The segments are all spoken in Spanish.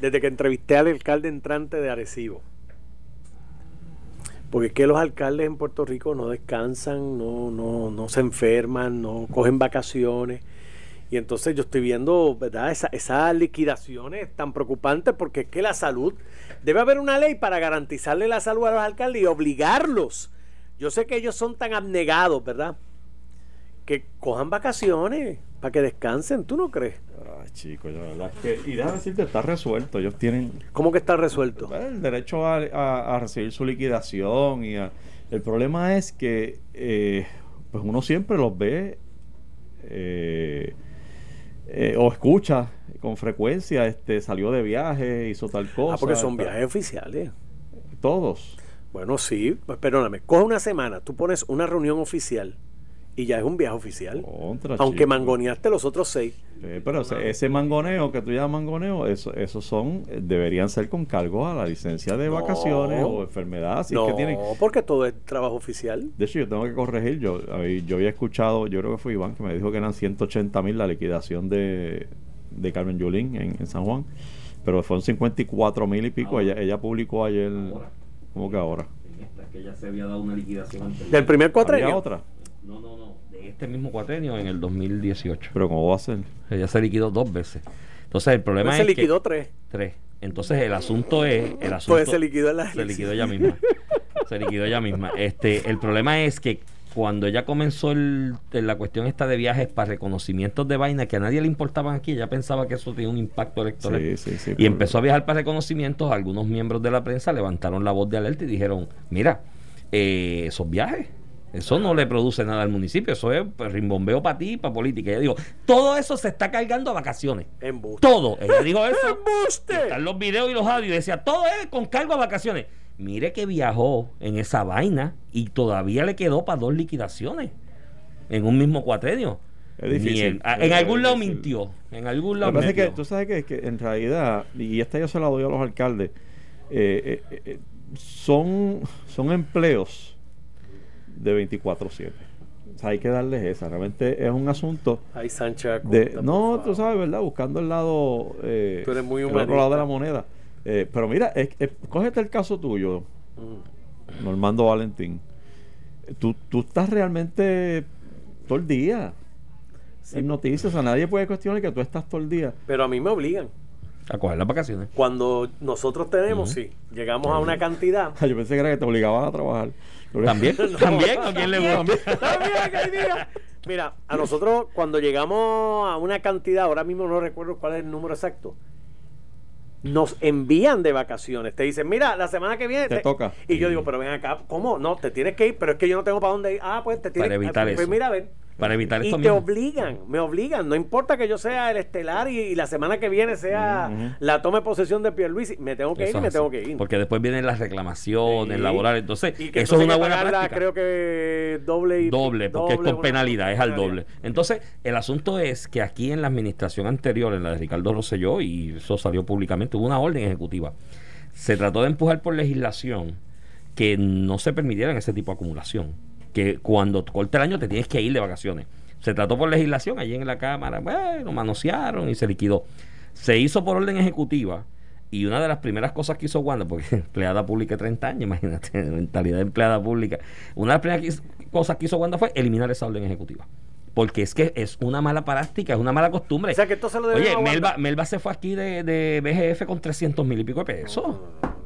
desde que entrevisté al alcalde entrante de Arecibo. Porque es que los alcaldes en Puerto Rico no descansan, no, no, no se enferman, no cogen vacaciones. Y entonces yo estoy viendo, ¿verdad? Esa, esas liquidaciones tan preocupantes porque es que la salud, debe haber una ley para garantizarle la salud a los alcaldes y obligarlos. Yo sé que ellos son tan abnegados, ¿verdad? Que cojan vacaciones para que descansen, ¿tú no crees? Ay, chicos, la verdad es que, y déjame decirte, está resuelto. Ellos tienen ¿Cómo que está resuelto? el derecho a, a- a recibir su liquidación. y a- El problema es que eh, pues uno siempre los ve eh, eh, o escucha con frecuencia, este salió de viaje, hizo tal cosa. Ah, porque son tal- viajes oficiales. Todos. Bueno, sí, pues perdóname, coge una semana, tú pones una reunión oficial y ya es un viaje oficial. Contra, Aunque chico. mangoneaste los otros seis. Pero ese, ese mangoneo que tú llamas mangoneo, eso, esos son, eh, deberían ser con cargo a la licencia de No. vacaciones o enfermedad. Si no, es que tienen, porque todo es trabajo oficial. de hecho, yo tengo que corregir. Yo, yo había escuchado, yo creo que fue Iván que me dijo que eran 180 mil la liquidación de, de Carmen Yulín en, en San Juan, pero fueron 54 mil y pico. Ella, ella publicó ayer, Ahora. ¿cómo que ahora? En esta, que ya se había dado una liquidación anterior. Del primer ¿Había cuatrenio. otra? No, no, no. De este mismo cuatrenio en el 2018. Pero ¿cómo va a ser? Ella se liquidó dos veces. Entonces el problema Pues se es liquidó que... tres. Tres. Entonces el asunto es... El asunto, Pues se liquidó la Se liquidó ella misma. Se liquidó ella misma. Este, el problema es que cuando ella comenzó el- la cuestión esta de viajes para reconocimientos de vaina que a nadie le importaban aquí, ella pensaba que eso tenía un impacto electoral. Sí, sí, sí. Y empezó a viajar para reconocimientos. Algunos miembros de la prensa levantaron la voz de alerta y dijeron: Mira, eh, esos viajes, eso no le produce nada al municipio, eso es rimbombeo para ti, para política. Ella dijo: Todo eso se está cargando a vacaciones. Embuste. Todo. Ella dijo eso. ¡Embuste! Están los videos y los audios. Y decía: Todo es con cargo a vacaciones. Mire que viajó en esa vaina y todavía le quedó para dos liquidaciones en un mismo cuatrenio. Es difícil. El- Es en algún lado mintió. En algún lado es que mintió. tú sabes que, que en realidad, y esta yo se la doy a los alcaldes, eh, eh, eh, son, son empleos de 24-7. O sea, hay que darles esa. Realmente es un asunto Ay, Sánchez. de. No, tú sabes, ¿verdad? Buscando el lado. Eh, Tú eres muy el otro lado de la moneda. Eh, pero mira, es, es- cógete el caso tuyo, Mm. Normando Valentín. Tú, tú estás realmente todo el día. Sí. En noticias, a nadie puede cuestionar que tú estás todo el día. Pero a mí me obligan. A coger las vacaciones. Cuando nosotros tenemos, sí, llegamos a una cantidad. Yo pensé que era que te obligaban a trabajar. También, también, ¿a quién le gusta? También, que. Mira, a nosotros cuando llegamos a una cantidad, ahora mismo no recuerdo cuál es el número exacto, nos envían de vacaciones. Te dicen, mira, la semana que viene Te toca. Y yo digo, pero ven acá, ¿cómo? No, te tienes que ir, pero es que yo no tengo para dónde ir. Ah, pues te tienes Para evitar pues eso. mira, a ver. Para evitar Y te mismo. obligan, me obligan. No importa que yo sea el estelar y, y la semana que viene sea la toma de posesión de Pierluisi. Me tengo que Eso ir, es me así. tengo que ir. Porque después vienen las reclamaciones Sí. laborales. Entonces, Y que eso es una buena práctica. Creo que doble y doble, porque es con penalidad, es al penalidad. doble. Entonces, el asunto es que aquí en la administración anterior, en la de Ricardo Rosselló, y eso salió públicamente, hubo una orden ejecutiva. Se trató de empujar por legislación que no se permitieran ese tipo de acumulación. Que cuando corte el año te tienes que ir de vacaciones. Se trató por legislación allí en la Cámara, bueno, manosearon y se liquidó. Se hizo por orden ejecutiva y una de las primeras cosas que hizo Wanda, porque empleada pública de 30 años, imagínate, mentalidad de empleada pública, una de las primeras cosas que hizo Wanda fue eliminar esa orden ejecutiva. Porque es que es una mala práctica, es una mala costumbre. O sea que esto se lo Oye. Melba, Melba se fue aquí de, de BGF con 300 mil y pico de pesos.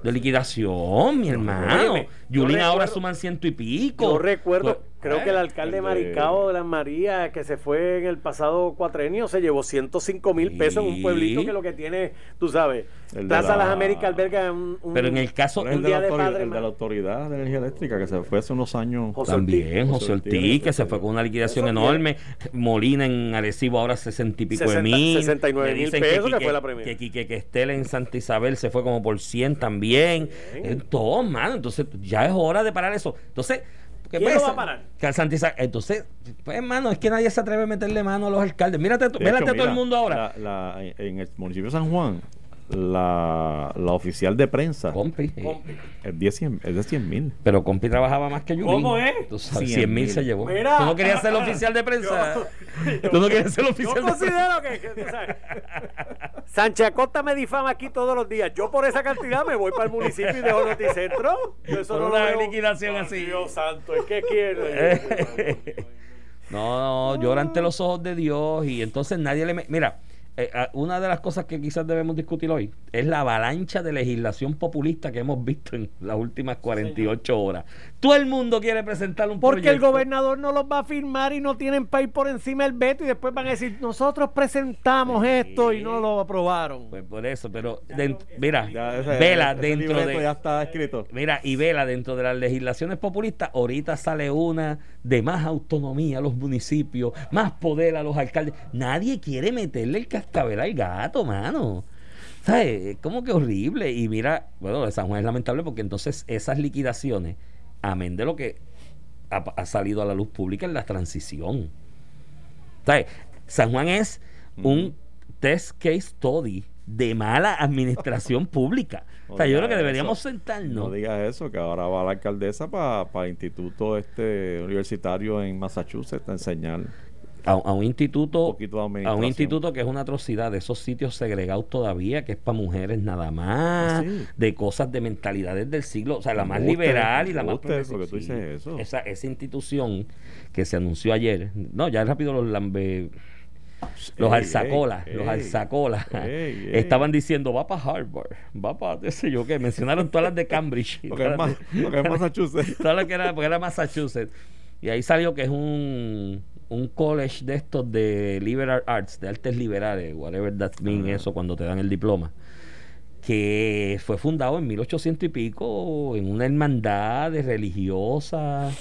De liquidación, mi hermano. Yulín ahora suman ciento y pico. Yo recuerdo, Pues, creo eh, que el alcalde de- Maricao de las Marías, que se fue en el pasado cuatrenio, se llevó 105 mil pesos en un pueblito que lo que tiene, tú sabes, El de Plaza la- Las Américas alberga un, un- Pero en el caso, ¿Cuál es el un de, día la de autoridad, padre, el de la autoridad de energía eléctrica que se fue hace unos años. José También, Ortiz. José José Ortiz, Ortiz, que se fue con una liquidación enorme. Molina en Arecibo ahora 60 y pico de 60, mil. 69 Le mil pesos, que Quique- fue la primera. Que Quique que Estel en Santa Isabel se fue como por 100 también. Bien. Todo, mano. Entonces, ya es hora de parar eso. Entonces, ¿qué ¿Quién lo va a parar? Que Entonces, pues, hermano, es que nadie se atreve a meterle mano a los alcaldes. Mírate, tú- De mírate hecho, a todo el mundo ahora. la- la- en el municipio de San Juan, la, la oficial de prensa Compi. Compi. es, 10, 100 es de 100 mil. Pero Compi trabajaba más que Yulín. ¿Cómo es? Tú sabes, 100 100 mil se llevó. Mira. Tú no querías ser el oficial de prensa. Yo- Tú no quieres ser el Yo oficial de prensa. considero que, que, Sánchez Acosta me difama aquí todos los días. Yo por esa cantidad me voy para el municipio y dejo Noticentro. Yo eso Por no una veo. liquidación así. Dios santo, es que quiere. No, no, llora ante los ojos de Dios y entonces nadie le... me- Mira, eh, una de las cosas que quizás debemos discutir hoy es la avalancha de legislación populista que hemos visto en las últimas 48 horas. Todo el mundo quiere presentar un Porque el gobernador no los va a firmar y no tienen para ir por encima del veto y después van a decir, nosotros presentamos esto y no lo aprobaron. Pues por eso, pero den- mira, Ya, ese- vela ese dentro de... ya está escrito. Mira, y vela, dentro de las legislaciones populistas, ahorita sale una de más autonomía a los municipios, más poder a los alcaldes. Nadie quiere meterle el cascabel al gato, mano. ¿Sabes? Es como que horrible. Y mira, bueno, de San Juan es lamentable porque entonces esas liquidaciones, amén de lo que ha, ha salido a la luz pública en la transición. ¿Sabes? San Juan es un test case study de mala administración pública. O sea, yo creo que deberíamos Eso. sentarnos. No digas eso, que ahora va la alcaldesa para el instituto este universitario en Massachusetts a enseñar. A, a un instituto Un a un instituto que es una atrocidad de esos sitios segregados todavía que es para mujeres nada más Ah, sí. de cosas de mentalidades del siglo o sea la más liberal y la más porque tú dices eso. esa, esa institución que se anunció ayer no ya rápido los lambe los alzacolas, los alzacolas estaban diciendo va para Harvard, va para qué sé yo qué, mencionaron todas las de Cambridge, todas las que era, porque era Massachusetts. Y ahí salió que es un, un college de estos de liberal arts, de artes liberales, whatever that mean Ah. eso cuando te dan el diploma. Que fue fundado en 1800 y pico en una hermandad de religiosas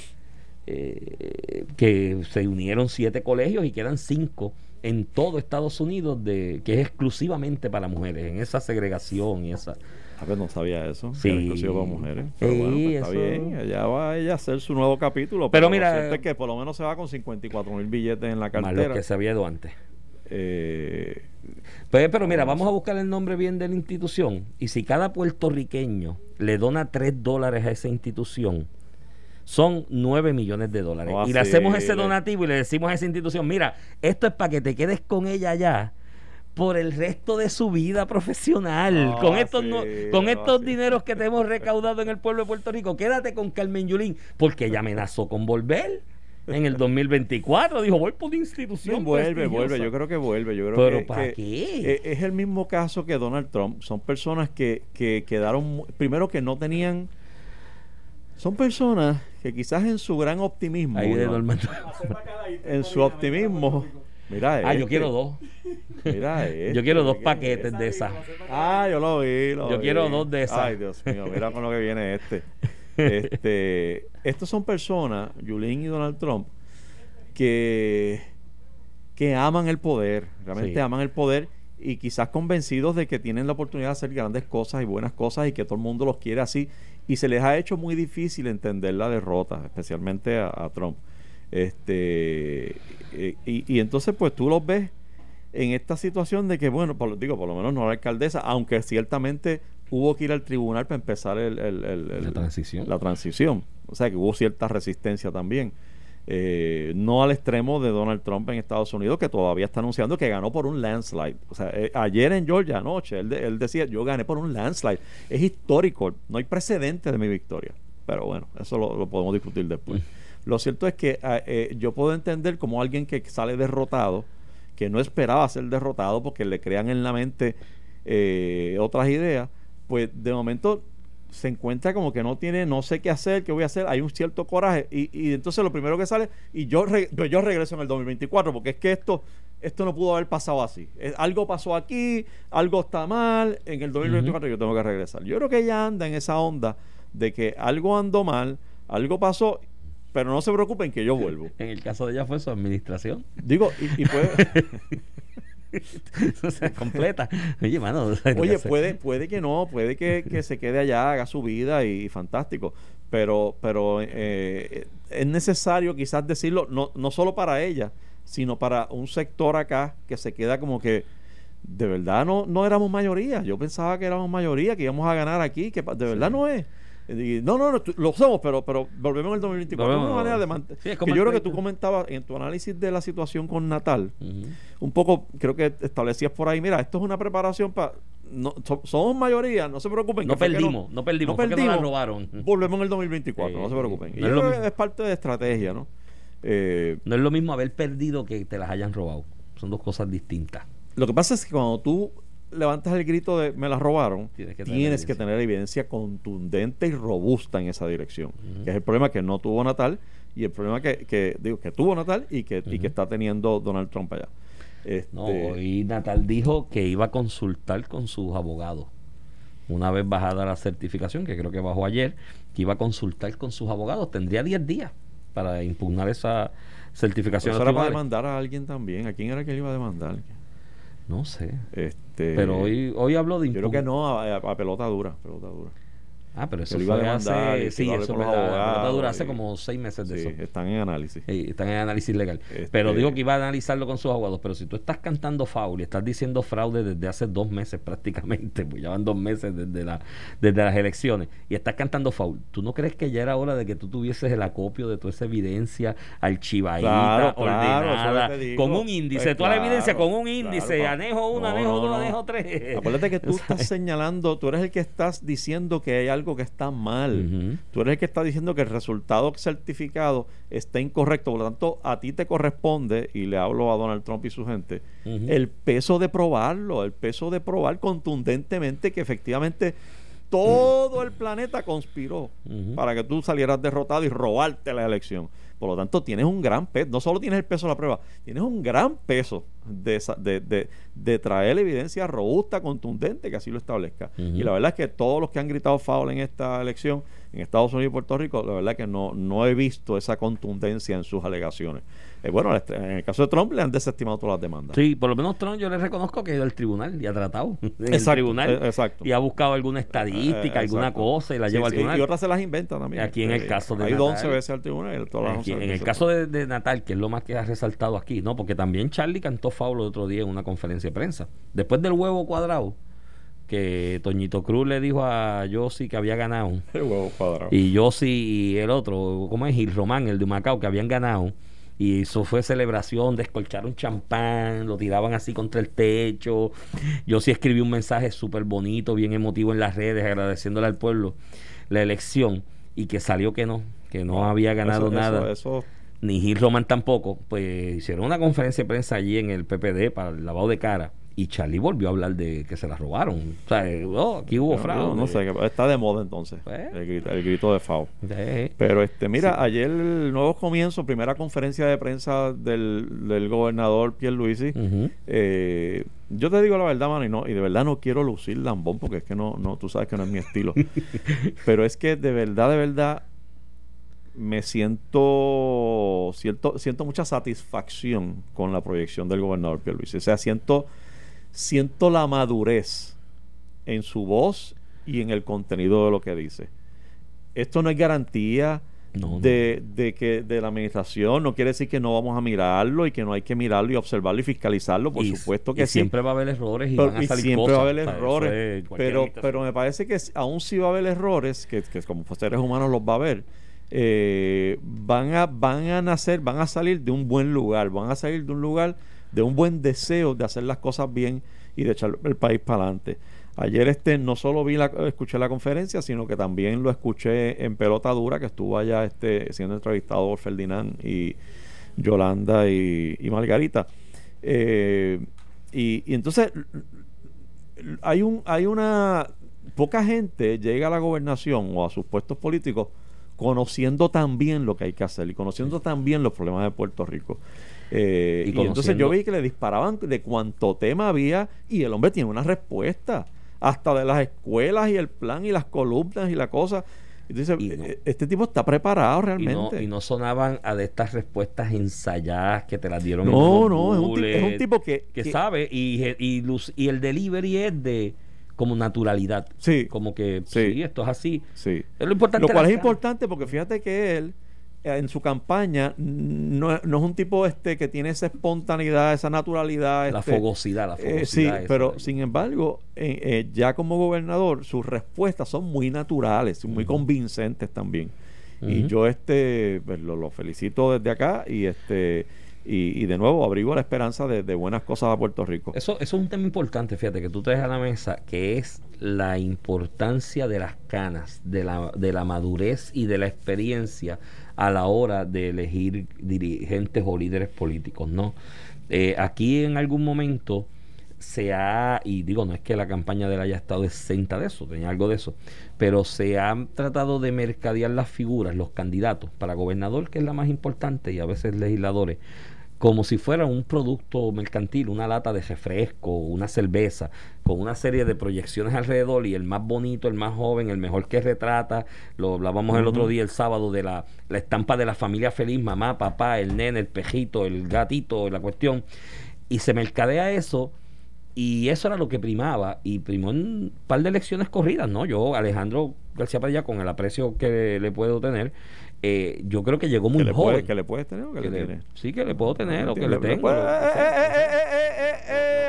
eh, que se unieron siete colegios y quedan cinco en todo Estados Unidos de que es exclusivamente para mujeres en esa segregación y esa A ver, no sabía eso. Sí. Era para mujeres. Pero Sí, bueno, pues está bien. Allá va ella a hacer su nuevo capítulo. Pero lo mira, cierto es que por lo menos se va con 54 mil billetes en la más cartera. lo que se había ido antes. Eh, Pues, pero mira, vamos a buscar el nombre bien de la institución. Y si cada puertorriqueño le dona 3 dólares a esa institución, son 9 millones de dólares. Y le hacemos ese donativo y le decimos a esa institución, mira, esto es para que te quedes con ella ya por el resto de su vida profesional. No con estos, no- con no estos dineros que te hemos recaudado en el pueblo de Puerto Rico, quédate con Carmen Yulín, porque ella amenazó con volver. En el 2024 dijo, voy por una institución. no, vuelve, prestigiosa". vuelve. Yo creo que vuelve. Yo creo Pero que, ¿para que- qué? eh, es el mismo caso que Donald Trump. Son personas que, que quedaron, primero que no tenían... Son personas que quizás en su gran optimismo, en su optimismo, mira Ah, yo este, quiero dos. Mira este, Yo quiero dos que- paquetes de esas. Ah, yo lo vi. lo Yo vi. quiero dos de esas. Ay, Dios mío, mira con lo que viene este. Este, estos son personas, Yulín y Donald Trump, que, que aman el poder, realmente Sí. aman el poder y quizás convencidos de que tienen la oportunidad de hacer grandes cosas y buenas cosas y que todo el mundo los quiere así. Y se les ha hecho muy difícil entender la derrota, especialmente a, a Trump. Este, eh, y, y entonces pues tú los ves en esta situación de que, bueno, por, digo, por lo menos no la alcaldesa, aunque ciertamente hubo que ir al tribunal para empezar el, el- el- el- La transición. la transición. O sea que hubo cierta resistencia también. Eh, no al extremo de Donald Trump en Estados Unidos, que todavía está anunciando que ganó por un landslide. O sea, eh, ayer en Georgia anoche, él, de- él decía, yo gané por un landslide. Es histórico, no hay precedente de mi victoria. Pero bueno, eso lo, lo podemos discutir después. Lo cierto es que ah, eh, yo puedo entender como alguien que sale derrotado, que no esperaba ser derrotado porque le crean en la mente eh, otras ideas, pues de momento se encuentra como que no tiene, no sé qué hacer, qué voy a hacer, hay un cierto coraje y, y entonces lo primero que sale, y yo, re- yo, regreso en el 2024 porque es que esto, esto no pudo haber pasado así. Eh, algo pasó aquí, algo está mal, en el 2024 yo tengo que regresar. Yo creo que ella anda en esa onda de que algo andó mal, algo pasó, pero no se preocupen que yo vuelvo. En el caso de ella fue su administración. Digo, y, y puede, o sea, completa. Oye, mano. Oye, puede, puede que no, puede que, que se quede allá, haga su vida y, fantástico. Pero, pero eh, es necesario quizás decirlo, no, no solo para ella, sino para un sector acá que se queda como que de verdad no, no éramos mayoría. Yo pensaba que éramos mayoría, que íbamos a ganar aquí, que de verdad no es. Y, no, no, no, lo somos, pero, pero volvemos en el 2024. Volvemos. Es una manera de mant- Sí, es que yo creo que tú 30. comentabas en tu análisis de la situación con Natal, un poco creo que establecías por ahí, mira, esto es una preparación para... No, so- somos mayoría, no se preocupen. No perdimos, no perdimos, que nos la robaron. Volvemos en el 2024, Sí, no se preocupen. Y no yo creo que es parte de estrategia, ¿no? Eh, No es lo mismo haber perdido que te las hayan robado. Son dos cosas distintas. Lo que pasa es que cuando tú levantas el grito de me la robaron, Tienes que tener evidencia. tener evidencia contundente y robusta en esa dirección. Que es el problema que no tuvo Natal y el problema que, que digo que tuvo Natal y que, y que está teniendo Donald Trump allá. Este, No, hoy Natal dijo que iba a consultar con sus abogados. Una vez bajada la certificación, que creo que bajó ayer, que iba a consultar con sus abogados. Tendría 10 días para impugnar esa certificación. eso era para demandar a alguien también. ¿A quién era que él iba a demandar? No sé. Este, Pero hoy, hoy habló de yo creo que no, a- a pelota dura, pelota dura. Ah, pero eso lo iba a fue demandar y hace... Sí, a eso es verdad. Hace como seis meses de Sí, eso. están en análisis. Sí, están en análisis legal. Este- Pero dijo que iba a analizarlo con sus abogados. Pero si tú estás cantando foul y estás diciendo fraude desde hace dos meses prácticamente, pues ya van dos meses desde, la, desde las elecciones, y estás cantando foul, ¿tú no crees que ya era hora de que tú tuvieses el acopio de toda esa evidencia archivadita, Claro, claro, es con un índice? Pues toda la evidencia con un índice, anejo 1, No, anejo no, 2, no. anejo 3. Acuérdate que tú estás señalando, tú eres el que estás diciendo que hay algo que está mal. Tú eres el que está diciendo que el resultado certificado está incorrecto. Por lo tanto, a ti te corresponde, y le hablo a Donald Trump y su gente, el peso de probarlo, el peso de probar contundentemente que efectivamente todo el planeta conspiró para que tú salieras derrotado y robarte la elección. Por lo tanto, tienes un gran peso, no solo tienes el peso de la prueba, tienes un gran peso de, esa- de, de- de traer evidencia robusta, contundente, que así lo establezca. Y la verdad es que todos los que han gritado foul en esta elección, en Estados Unidos y Puerto Rico, la verdad es que no, no he visto esa contundencia en sus alegaciones. Eh, bueno, en el caso de Trump le han desestimado todas las demandas. Sí, por lo menos Trump yo le reconozco que ha ido al tribunal y ha tratado en el tribunal eh, exacto. y ha buscado alguna estadística, Eh, alguna cosa y la Sí, lleva al tribunal. Y otras se las inventa también. Aquí en el caso de Ha ido Natal. 11 veces al tribunal. y todas las Aquí, 11 en el caso de, de Natal, que es lo más que ha resaltado aquí, ¿no? Porque también Charlie cantó Faulo el otro día en una conferencia de prensa. Después del huevo cuadrado, que Toñito Cruz le dijo a Yossi que había ganado, El huevo cuadrado. y Yossi y el otro, ¿cómo es? Gil Román, el de Macao, que habían ganado. Y eso fue celebración, descolcharon champán, lo tiraban así contra el techo. Yo sí escribí un mensaje súper bonito, bien emotivo en las redes, agradeciéndole al pueblo la elección y que salió que no, que no había ganado Eso- nada, Eso, eso- ni Gil Roman tampoco. Pues hicieron una conferencia de prensa allí en el PPD para el lavado de cara y Charlie volvió a hablar de que se la robaron. O sea, eh, oh, aquí hubo no, fraude. no sé, que está de moda entonces. Pues. El, grito, el grito de FAO. Eh, Pero este, mira, ayer el nuevo comienzo, primera conferencia de prensa del, del gobernador Pierluisi. Eh, yo te digo la verdad, mano, y, no, y de verdad no quiero lucir lambón porque es que no, no, tú sabes que no es mi estilo. Pero es que de verdad, de verdad, me siento, siento, siento mucha satisfacción con la proyección del gobernador Pierluisi. O sea, siento, siento la madurez en su voz y en el contenido de lo que dice. Esto no es garantía No, no. de, de que de la administración, no quiere decir que no vamos a mirarlo y que no hay que mirarlo y observarlo y fiscalizarlo, por Y- supuesto y que sí. siempre va a haber errores y Pero- van a y salir siempre cosas. va a haber errores, es pero, pero me parece que aún si va a haber errores, que, que como seres humanos los va a haber, eh, van, a, van a nacer, van a salir de un buen lugar, van a salir de un lugar de un buen deseo de hacer las cosas bien y de echar el país para adelante. Ayer este no solo vi la, escuché la conferencia, sino que también lo escuché en pelota dura, que estuvo allá este, siendo entrevistado por Ferdinand y Yolanda y, y Margarita. Eh, y, y entonces hay un hay una poca gente llega a la gobernación o a sus puestos políticos conociendo tan bien lo que hay que hacer y conociendo tan bien los problemas de Puerto Rico. Eh, Y y, entonces yo vi que le disparaban de cuánto tema había y el hombre tiene una respuesta hasta de las escuelas y el plan y las columnas y la cosa. Entonces, Y no- eh, este tipo está preparado y no, realmente. y no sonaban a de estas respuestas ensayadas que te las dieron en No, unos no, es un, tipo, es un bullets, tipo que, que que- sabe y, y, luz- y el delivery es de como naturalidad Sí. como que sí. Sí. esto es así Sí. es lo importante Lo cual es importante porque fíjate que él en su campaña no, no, es un tipo este que tiene esa espontaneidad, esa naturalidad. La este, fogosidad, la fogosidad. sí, pero sin embargo, ya como gobernador, sus respuestas son muy naturales, muy convincentes también. Y yo este pues, lo, felicito desde acá y este y, de nuevo abrigo la esperanza de, buenas cosas a Puerto Rico. Eso, eso es un tema importante, fíjate, que tú traes a la mesa, que es la importancia de las canas, de la, de la madurez y de la experiencia a la hora de elegir dirigentes o líderes políticos, ¿no? Eh, aquí en algún momento se ha, y digo, no es que la campaña de haya estado exenta de eso, tenía algo de eso, pero se ha tratado de mercadear las figuras, los candidatos para gobernador, que es la más importante, y a veces legisladores, como si fuera un producto mercantil, una lata de refresco, una cerveza, con una serie de proyecciones alrededor y el más bonito, el más joven, el mejor que retrata, lo hablábamos el otro día, el sábado, de la, la estampa de la familia feliz, mamá, papá, el nene, el pejito, el gatito, la cuestión, y se mercadea eso y eso era lo que primaba. Y primó en un par de elecciones corridas, ¿no? Yo, Alejandro García Padilla, con el aprecio que le puedo tener, eh, yo creo que llegó muy ¿Que joven. Le ¿Que le puedes tener o que, le, tiene? Sí, que le puedo tener o que le, tengo.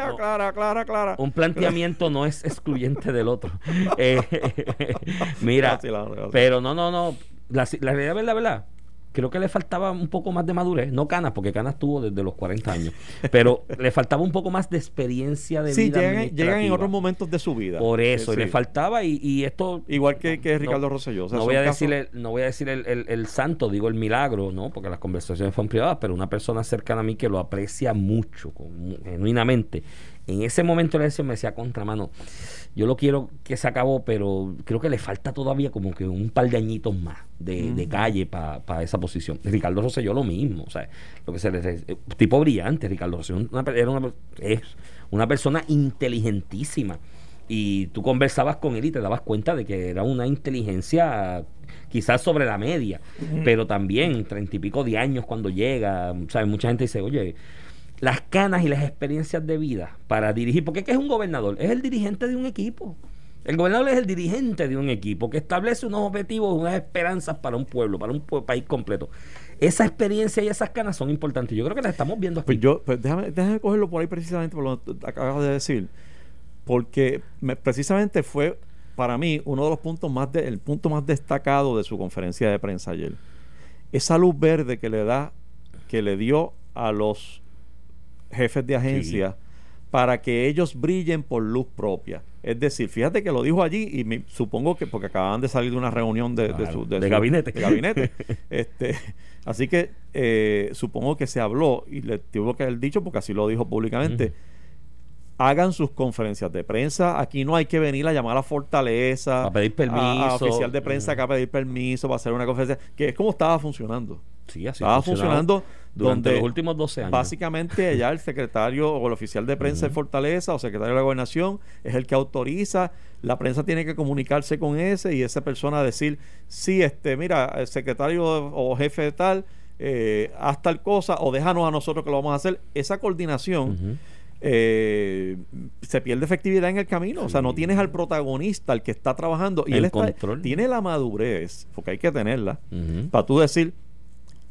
Aclara, aclara, aclara. Un planteamiento no es excluyente del otro. Eh, mira, pero no, no, no. La, la realidad es la verdad creo que le faltaba un poco más de madurez, no Canas, porque Canas tuvo desde los 40 años, pero le faltaba un poco más de experiencia de vida. Sí, llegan, en otros momentos de su vida. Por eso, y le faltaba, y, esto. Igual que, Ricardo Rosselló. no, voy a decir el, no voy a decir el, santo, digo el milagro, ¿no? Porque las conversaciones fueron privadas, pero una persona cercana a mí que lo aprecia mucho, genuinamente. En ese momento de la elección me decía contramano yo lo quiero que se acabó, pero creo que le falta todavía como que un par de añitos más de, calle para esa posición. Ricardo Rosselló lo mismo, o sea, lo que se le tipo brillante, Ricardo Rosselló era una, es una persona inteligentísima y tú conversabas con él y te dabas cuenta de que era una inteligencia quizás sobre la media, pero también treinta y pico de años cuando llega, ¿sabes? Mucha gente dice, oye, las canas y las experiencias de vida para dirigir. Porque ¿qué es un gobernador? Es el dirigente de un equipo. El gobernador es el dirigente de un equipo que establece unos objetivos, unas esperanzas para un pueblo, para un país completo. Esa experiencia y esas canas son importantes. Yo creo que las estamos viendo aquí. Pues yo, pues déjame, cogerlo por ahí precisamente por lo que acabas de decir. Porque precisamente fue para mí uno de los puntos más el punto más destacado de su conferencia de prensa ayer. Esa luz verde que le da, que le dio a los jefes de agencia para que ellos brillen por luz propia. Es decir, fíjate que lo dijo allí y me, supongo que porque acababan de salir de una reunión de, su, gabinete. gabinete. este, así que eh, supongo que se habló y le tuvo que haber dicho porque así lo dijo públicamente. Hagan sus conferencias de prensa. Aquí no hay que venir a llamar a Fortaleza. A pedir permiso. A, oficial de prensa que a pedir permiso para hacer una conferencia. Que es como estaba funcionando. Sí, así estaba funcionando durante los últimos 12 años. Básicamente, allá el secretario o el oficial de prensa de Fortaleza o secretario de la gobernación es el que autoriza. La prensa tiene que comunicarse con ese y esa persona decir, sí, este, mira, el secretario o jefe de tal, eh, haz tal cosa o déjanos a nosotros que lo vamos a hacer. Esa coordinación. Eh, se pierde efectividad en el camino. O sea, no tienes al protagonista, al que está trabajando. Y él tiene la madurez, porque hay que tenerla, para tú decir,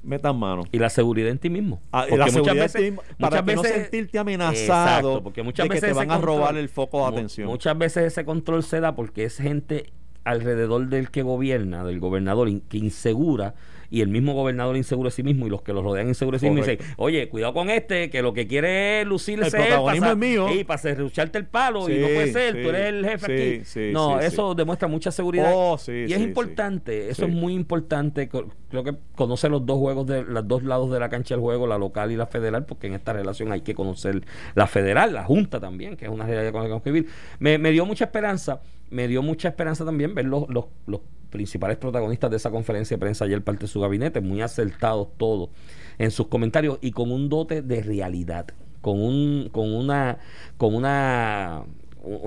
metan mano. Y la seguridad en ti mismo. Ah, la muchas veces, para no sentirte amenazado porque muchas de que te van a robar el foco de atención. Muchas veces ese control se da porque es gente alrededor del que gobierna, del gobernador, que insegura y el mismo gobernador inseguro de sí mismo y los que lo rodean inseguro de sí mismo dicen, oye, cuidado con este, que lo que quiere es lucirse el protagonismo es mío. Y para cerrucharte el palo y no puede ser, tú eres el jefe aquí. no, eso demuestra mucha seguridad. Oh, y es importante, eso es muy importante. Creo que conoce los dos juegos de los dos lados de la cancha del juego, la local y la federal, porque en esta relación hay que conocer la federal, la junta también, que es una realidad con la que tenemos que vivir. Me, me dio mucha esperanza, me dio mucha esperanza también ver los, los, los principales protagonistas de esa conferencia de prensa ayer parte de su gabinete, muy acertados todos en sus comentarios y con un dote de realidad, con un, con una, con una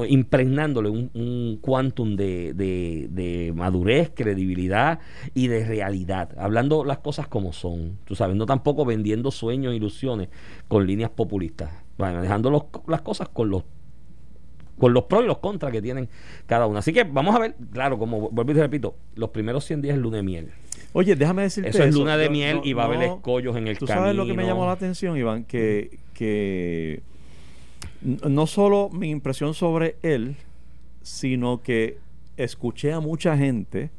impregnándole un, un quantum de, de, madurez, credibilidad y de realidad, hablando las cosas como son, tú sabes, no tampoco vendiendo sueños, ilusiones con líneas populistas, dejando las cosas con los con los pros y los contras que tienen cada uno. Así que vamos a ver, claro, como vuelvo y te repito, los primeros 100 días es lunes miel. Oye, déjame decirte Eso es luna de Yo- miel no- y va a haber escollos en el Tú camino. sabes lo que me llamó la atención, Iván, que, que no solo mi impresión sobre él, sino que escuché a mucha gente,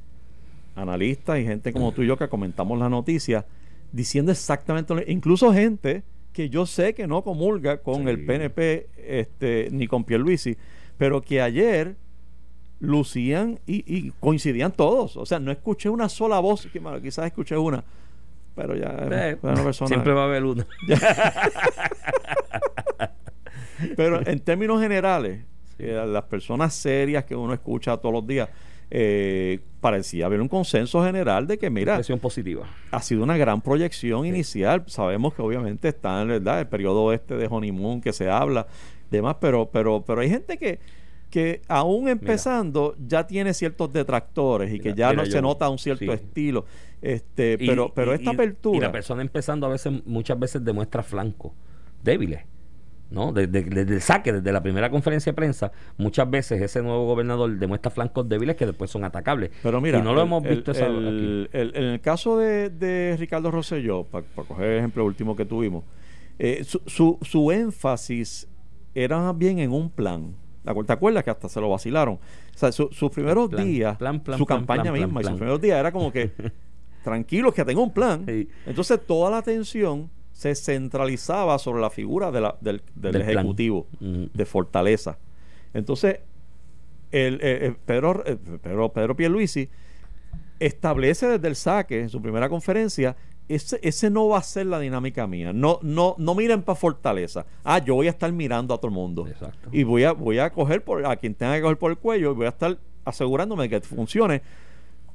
analistas y gente como tú y yo que comentamos la noticia, diciendo exactamente lo incluso gente que yo sé que no comulga con Sí. el PNP este, ni con Pierluisi, pero que ayer lucían y, y coincidían todos. O sea, no escuché una sola voz, que, bueno, quizás escuché una, pero ya Eh, fue una persona- siempre va a haber una. Pero en términos generales, eh, las personas serias que uno escucha todos los días, eh, parecía haber un consenso general de que, mira, positiva. ha sido una gran proyección inicial. Sabemos que obviamente está en verdad el periodo este de honeymoon que se habla, demás, pero, pero, pero hay gente que, que aún empezando ya tiene ciertos detractores y que ya mira, no se nota un cierto sí. estilo. Este, Y- pero, pero y- esta y- apertura. Y la persona empezando a veces, muchas veces demuestra flancos débiles. ¿No? Desde, desde el saque, desde la primera conferencia de prensa, muchas veces ese nuevo gobernador demuestra flancos débiles que después son atacables. Pero mira, y no lo el- hemos el- visto esa- el- en el caso de, de Ricardo Rosselló, para coger el ejemplo último que tuvimos, eh, su, su, su énfasis era más bien en un plan. ¿Te acuer- ¿Te acuerdas que hasta se lo vacilaron? O sea, su- sus primeros Plan, días, plan, plan, su campaña misma y sus primeros días era como que, tranquilos que tengo un plan. Sí. Entonces toda la atención se centralizaba sobre la figura de la- del, del ejecutivo de Fortaleza. Entonces, el, eh, eh, Pedro, eh, Pedro, Pedro Pierluisi establece desde el saque, en su primera conferencia, ese, ese no va a ser la dinámica mía. No, no, no miren para Fortaleza. Ah, yo voy a estar mirando a todo el mundo. Exacto. Y voy a, voy a coger por, a quien tenga que coger por el cuello y voy a estar asegurándome de que funcione.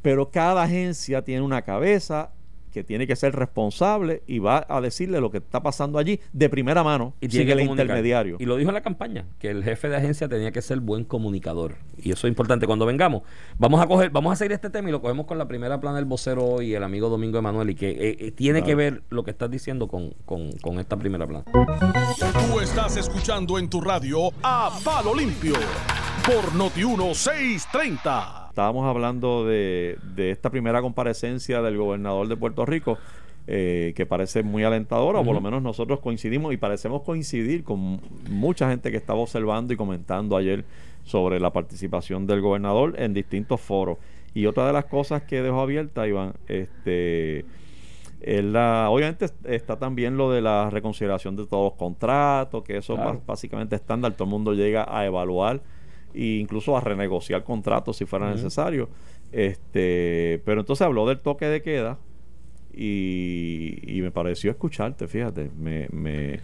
Pero cada agencia tiene una cabeza que tiene que ser responsable y va a decirle lo que está pasando allí de primera mano y sin tiene que el comunicar. intermediario. Y lo dijo en la campaña, que el jefe de agencia tenía que ser buen comunicador. Y eso es importante. Cuando vengamos, vamos a coger, vamos a seguir este tema y lo cogemos con la primera plana del vocero y el amigo Domingo Emanuel, y que eh, eh, tiene Claro. que ver lo que estás diciendo con, con, con esta primera plana. Tú estás escuchando en tu radio a Palo Limpio por Noti 1630. Estábamos hablando de, de esta primera comparecencia del gobernador de Puerto Rico, eh, que parece muy alentadora, o por lo menos nosotros coincidimos y parecemos coincidir con mucha gente que estaba observando y comentando ayer sobre la participación del gobernador en distintos foros. Y otra de las cosas que dejó abierta, Iván, este, es la- obviamente está también lo de la reconsideración de todos los contratos, que eso Claro. es básicamente estándar, todo el mundo llega a evaluar e incluso a renegociar contratos si fuera necesario. Este, pero entonces habló del toque de queda y, y me pareció escucharte, fíjate, me, me-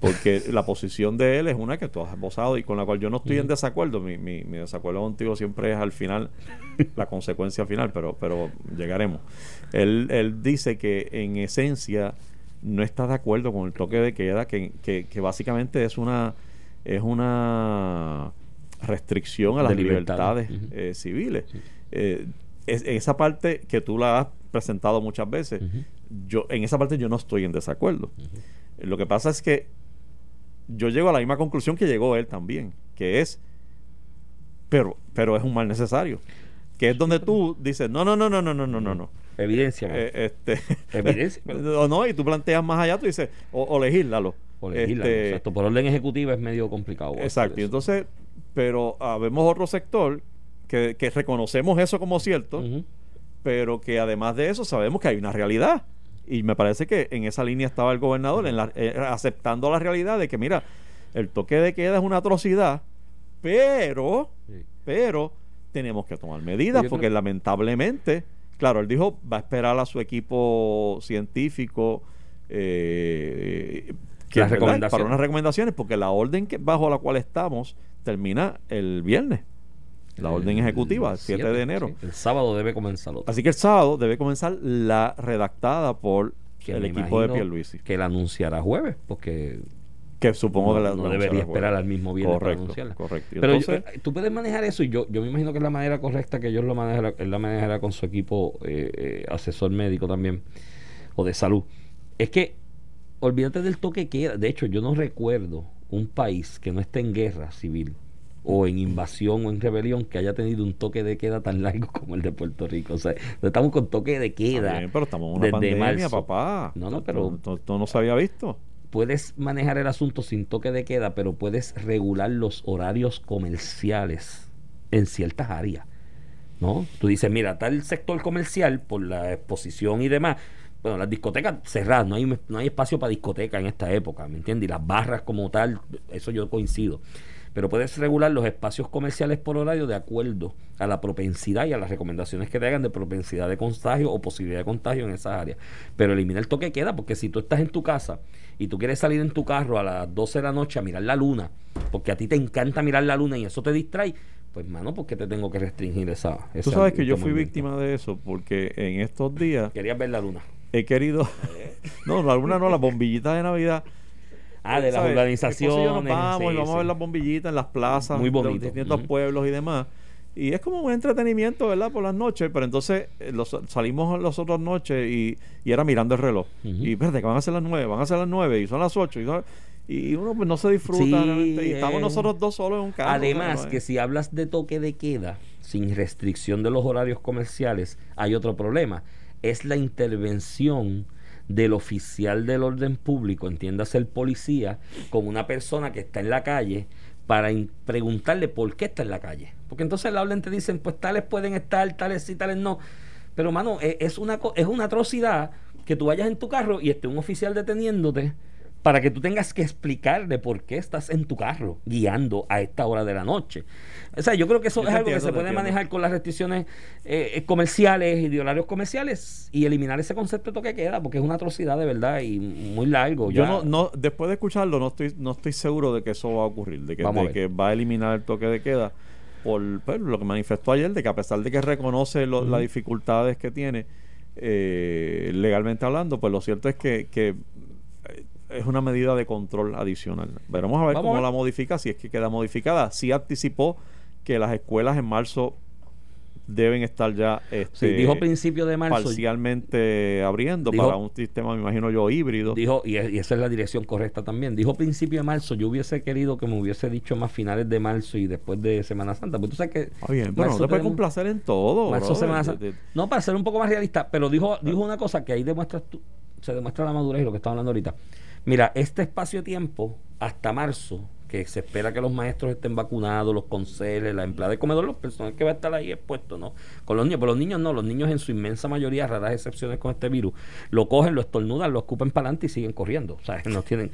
porque la posición de él es una que tú has esbozado y con la cual yo no estoy en desacuerdo. Mi, mi, mi desacuerdo contigo siempre es al final, la consecuencia final, pero, pero llegaremos. Él, él dice que en esencia no está de acuerdo con el toque de queda, que, que, que básicamente es una es una restricción a las De libertades. eh, civiles. Sí. Eh, es- esa parte que tú la has presentado muchas veces, yo en esa parte yo no estoy en desacuerdo. Lo que pasa es que yo llego a la misma conclusión que llegó él también, que es, pero, pero es un mal necesario. Que es donde tú dices, no, no, no, no, no, no, no, no, no. Evidencia. Eh, este, Evidencia. o no, y tú planteas más allá, tú dices, o, o legíslalo. o Este, exacto. Por orden ejecutiva es medio complicado. Exacto. Y entonces, pero ah, vemos otro sector que, que reconocemos eso como cierto, pero que además de eso sabemos que hay una realidad. Y me parece que en esa línea estaba el gobernador, en la- eh, aceptando la realidad de que, mira, el toque de queda es una atrocidad, pero, Sí. pero tenemos que tomar medidas Yo porque lamentablemente, claro, él dijo, va a esperar a su equipo científico eh, Las ¿verdad? recomendaciones. para unas recomendaciones, porque la orden que, bajo la cual estamos termina el viernes, la orden ejecutiva, el 7 de enero. sí. El sábado debe comenzar otro. Así que el sábado debe comenzar la redactada por Que el equipo de Pierluisi. Que la anunciará jueves, porque Que supongo no, que la no debería esperar al mismo viernes para Correcto, anunciarla. correcto. Pero entonces- eh, tú puedes manejar eso y yo, yo me imagino que es la manera correcta que ellos lo manejarán, él la manejará con su equipo eh, eh, asesor médico también o de salud. Es que olvídate del toque que queda. De hecho, yo no recuerdo un país que no esté en guerra civil o en invasión o en rebelión que haya tenido un toque de queda tan largo como el de Puerto Rico. O sea, estamos con toque de queda. pero estamos en una pandemia, papá. No, no, pero. Esto no se había visto. Puedes manejar el asunto sin toque de queda, pero puedes regular los horarios comerciales en ciertas áreas. ¿No? Tú dices, mira, tal sector comercial, por la exposición y demás, bueno, las discotecas cerradas, no hay, no hay espacio para discoteca en esta época, ¿me entiendes? Y las barras como tal, eso yo coincido pero puedes regular los espacios comerciales por horario de acuerdo a la propensidad y a las recomendaciones que te hagan de propensidad de contagio o posibilidad de contagio en esas áreas. Pero elimina el toque queda, porque si tú estás en tu casa y tú quieres salir en tu carro a las 12 de la noche a mirar la luna, porque a ti te encanta mirar la luna y eso te distrae, pues mano, ¿por qué te tengo que restringir esa... Tú sabes que yo fui víctima de eso, porque en estos días... Querías ver la luna. He querido... no, la luna no, las bombillitas de Navidad Ah, de las organizaciones. nos vamos y vamos a ver las bombillitas en las plazas Muy bonito. de los distintos pueblos y demás. Y es como un entretenimiento, ¿verdad? Por las noches, pero entonces eh, los, salimos las otras noches y, y, era mirando el reloj. Y espérate, que van a ser las nueve, van a ser las nueve y son las ocho. Y, uno pues no se disfruta Y estamos nosotros dos solos en un carro. Además, que si hablas de toque de queda, sin restricción de los horarios comerciales, hay otro problema. Es la intervención del oficial del orden público, entiéndase el policía, con una persona que está en la calle para preguntarle por qué está en la calle. Porque entonces la orden te dicen, pues tales pueden estar, tales sí, tales no. Pero, mano, e, es una, es una atrocidad que tú vayas en tu carro y esté un oficial deteniéndote para que tú tengas que explicarle por qué estás en tu carro guiando a esta hora de la noche. O sea, yo creo que eso es algo que se puede manejar con las restricciones eh, eh, comerciales y de horarios comerciales y eliminar ese concepto de toque queda, porque es una atrocidad de verdad y muy largo. Yo no, no, después de escucharlo, no estoy, no estoy seguro de que eso va a ocurrir, de que, que va a eliminar el toque de queda. Por pues, lo que manifestó ayer, de que a pesar de que reconoce las dificultades que tiene, eh, legalmente hablando, pues lo cierto es que, que es una medida de control adicional. Veremos a ver cómo la modifica, si es que queda modificada. Sí anticipó que las escuelas en marzo deben estar ya este, dijo principio de marzo parcialmente abriendo para un sistema me imagino yo híbrido dijo y, esa es la dirección correcta también dijo principio de marzo yo hubiese querido que me hubiese dicho más finales de marzo y después de Semana Santa pues tú sabes que bien, pero no te puede complacer en todo marzo, Semana Santa. no para ser un poco más realista pero dijo dijo una cosa que ahí demuestra se demuestra la madurez y lo que estaba hablando ahorita Mira, este espacio-tiempo, hasta marzo, que se espera que los maestros estén vacunados, los conceles, la empleada de comedor, los personal que va a estar ahí expuestos, ¿no? Con los niños, pero los niños no, los niños en su inmensa mayoría, raras excepciones con este virus, lo cogen, lo estornudan, lo escupen para adelante y siguen corriendo. O sea, no tienen,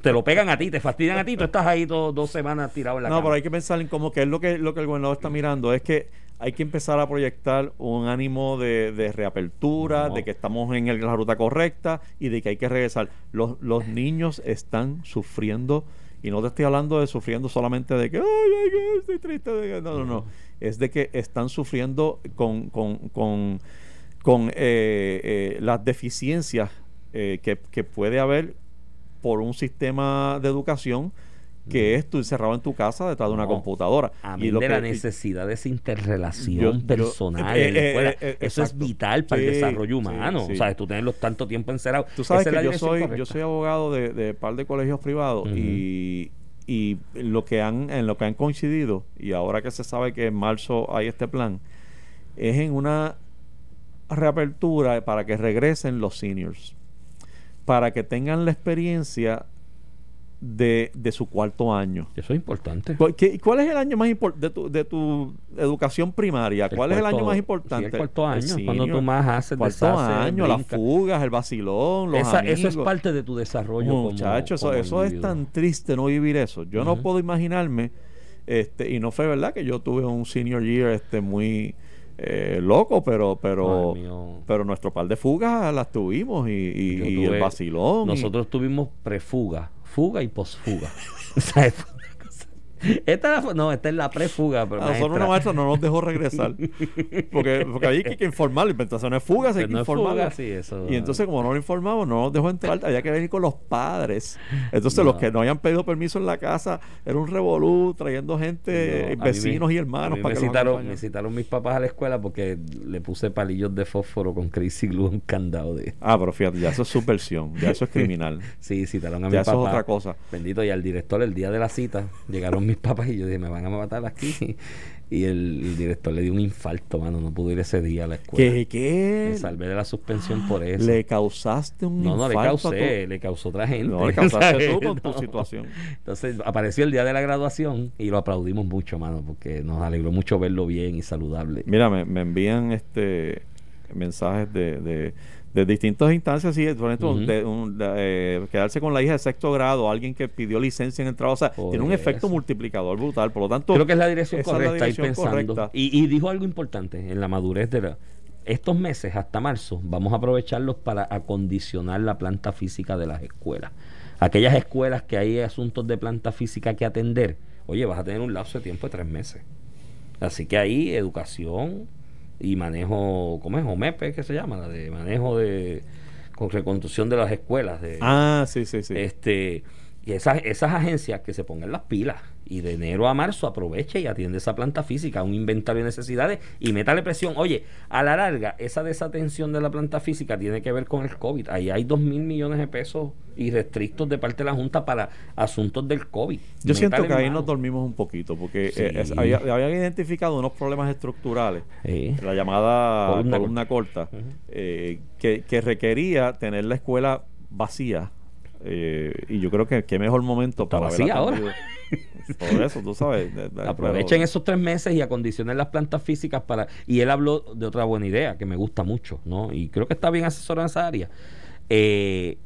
te lo pegan a ti, te fastidian a ti, tú estás ahí dos semanas tirado en la No, pero hay que pensar en cómo que es lo que, lo que el gobernador está mirando, es que hay que empezar a proyectar un ánimo de, reapertura, de que estamos en la ruta correcta y de que hay que regresar. Los, los niños están sufriendo, y no te estoy hablando de sufriendo solamente de que, ay, ay, estoy triste. no, no, no. Es de que están sufriendo con, con, con, con eh, eh, las deficiencias eh, que, que puede haber por un sistema de educación que es tú encerrado en tu casa detrás de una computadora. A mí y de la necesidad de esa interrelación personal. Eh, eh, eso es vital para el desarrollo humano. O sea, tú tenerlos tanto tiempo encerrados. Tú sabes que yo soy, yo soy abogado de, de par de colegios privados y, y lo que han, en lo que han coincidido, y ahora que se sabe que en marzo hay este plan, es en una reapertura para que regresen los seniors. Para que tengan la experiencia de, de, su cuarto año. Eso es importante. ¿Cuál, cuál es el año más importante de tu, de tu educación primaria? ¿Cuál es el año más importante? el cuarto año, cuando tú más haces cuarto año, las fugas, el vacilón, los Esa, Eso es parte de tu desarrollo. Muchachos, eso, eso es tan triste no vivir eso. Yo no puedo imaginarme, este y no fue verdad que yo tuve un senior year este muy... Eh, loco, pero pero pero nuestro par de fugas las tuvimos y, y, el vacilón. Nosotros tuvimos prefuga fuga y posfuga. Esta no, esta es la prefuga. Pero a nosotros una maestra no nos dejó regresar. Porque, porque ahí hay que informar. La inventación es fuga, hay que informar. y entonces, como no lo informamos, no nos dejó entrar. Había que venir con los padres. Entonces, los que no habían pedido permiso en la casa, era un revolú, trayendo gente, vecinos y hermanos. para me, citaron, me citaron mis papás a la escuela porque le puse palillos de fósforo con Crazy Glue un candado de. Ah, pero fíjate, ya eso es subversión. Ya eso es criminal. sí, citaron a mi papá. eso es otra cosa. Bendito, y al director, el día de la cita, llegaron mis papás y yo dije, me van a matar aquí. Y el, el director le dio un infarto, mano, no pudo ir ese día a la escuela. ¿Qué? ¿Qué? Me salvé de la suspensión por eso. Le causaste un no, no le infarto causé, le causó otra gente. No, le causaste tú con tu situación. Entonces apareció el día de la graduación y lo aplaudimos mucho, mano, porque nos alegró mucho verlo bien y saludable. Mira, me, me envían este mensajes de, de, de distintas instancias, sí, por ejemplo, Ujú. de, un- de, eh, quedarse con la hija de sexto grado, alguien que pidió licencia en el trabajo, o sea, tiene un efecto eso. multiplicador brutal, por lo tanto, Creo que es la dirección la correcta, ir dirección pensando. correcta. Y, y dijo algo importante en la madurez de la, estos meses hasta marzo vamos a aprovecharlos para acondicionar la planta física de las escuelas. Aquellas escuelas que hay asuntos de planta física que atender, oye, vas a tener un lapso de tiempo de tres meses. Así que ahí educación y manejo, ¿cómo es? OMEPE, que se llama? La de manejo de con reconstrucción de las escuelas. De, Ah, sí, sí, sí. este y esas, esas agencias que se pongan las pilas y de enero a marzo aproveche y atiende esa planta física, un inventario de necesidades y métale presión. Oye, a la larga, esa desatención de la planta física tiene que ver con el COVID. Ahí hay dos mil millones de pesos irrestrictos de parte de la Junta para asuntos del COVID. Yo siento que ahí mano. nos dormimos un poquito, porque Sí. eh, es- había, habían identificado unos problemas estructurales, Sí. la llamada Columna columna, corta, eh, que, que requería tener la escuela vacía. Eh, y yo creo que qué mejor momento para haberla ahora. Por eso, tú sabes. de- de- Aprovechen pero- esos tres meses y acondicionen las plantas físicas para... Y él habló de otra buena idea que me gusta mucho, ¿no? Y creo que está bien asesorado en esa área. Eh,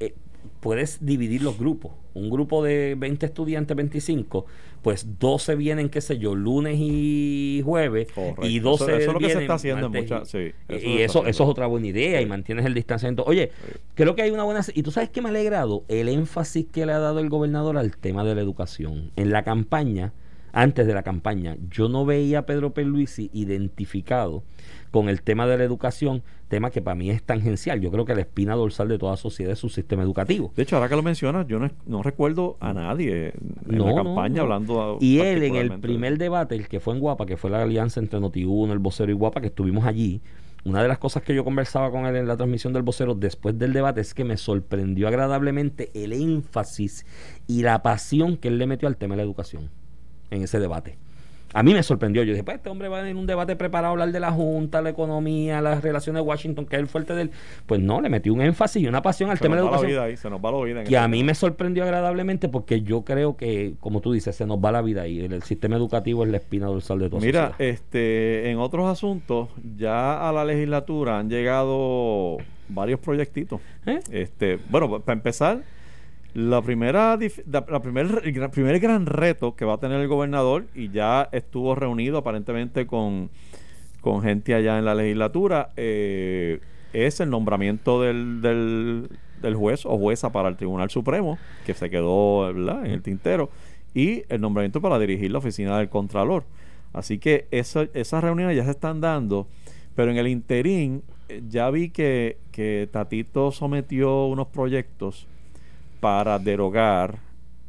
eh, puedes dividir los grupos. Un grupo de 20 estudiantes, 25, pues 12 vienen, qué sé yo, lunes y jueves. Correcto. Y 12 Eso- eso es lo que se está haciendo en martes muchas- sí, y- eso y eso, eso es otra buena idea y mantienes el distanciamiento. Oye, Sí. creo que hay una buena... Y tú sabes que me ha alegrado el énfasis que le ha dado el gobernador al tema de la educación. En la campaña, antes de la campaña, yo no veía a Pedro Pierluisi identificado con el tema de la educación, tema que para mí es tangencial. Yo creo que la espina dorsal de toda sociedad es su sistema educativo. De hecho, ahora que lo mencionas, yo no, no recuerdo a nadie en No, la campaña no. hablando. a- Y él en el primer debate, el que fue en Guapa, que fue la alianza entre Noti1, el vocero y Guapa, que estuvimos allí, una de las cosas que yo conversaba con él en la transmisión del vocero después del debate es que me sorprendió agradablemente el énfasis y la pasión que él le metió al tema de la educación en ese debate. A mí me sorprendió. Yo dije, pues este hombre va en un debate preparado a hablar de la Junta, la economía, las relaciones de Washington, que es el fuerte del... Pues no, le metió un énfasis y una pasión al Se tema nos de la va la vida ahí, se nos va la vida. en que ese a mí me sorprendió agradablemente porque yo creo que, como tú dices, se nos va la vida ahí. El, el sistema educativo es la espina dorsal de todo. Mira, este, en otros asuntos, ya a la legislatura han llegado varios proyectitos. ¿Eh? Este, bueno, para empezar, la primera, la, el primer gran reto que va a tener el gobernador, y ya estuvo reunido aparentemente con, con gente allá en la legislatura, eh, es el nombramiento del, del, juez o jueza para el Tribunal Supremo, que se quedó en el tintero, y el nombramiento para dirigir la oficina del Contralor. Así que eso- esas reuniones ya se están dando, pero en el interín eh, ya vi que, que Tatito sometió unos proyectos para derogar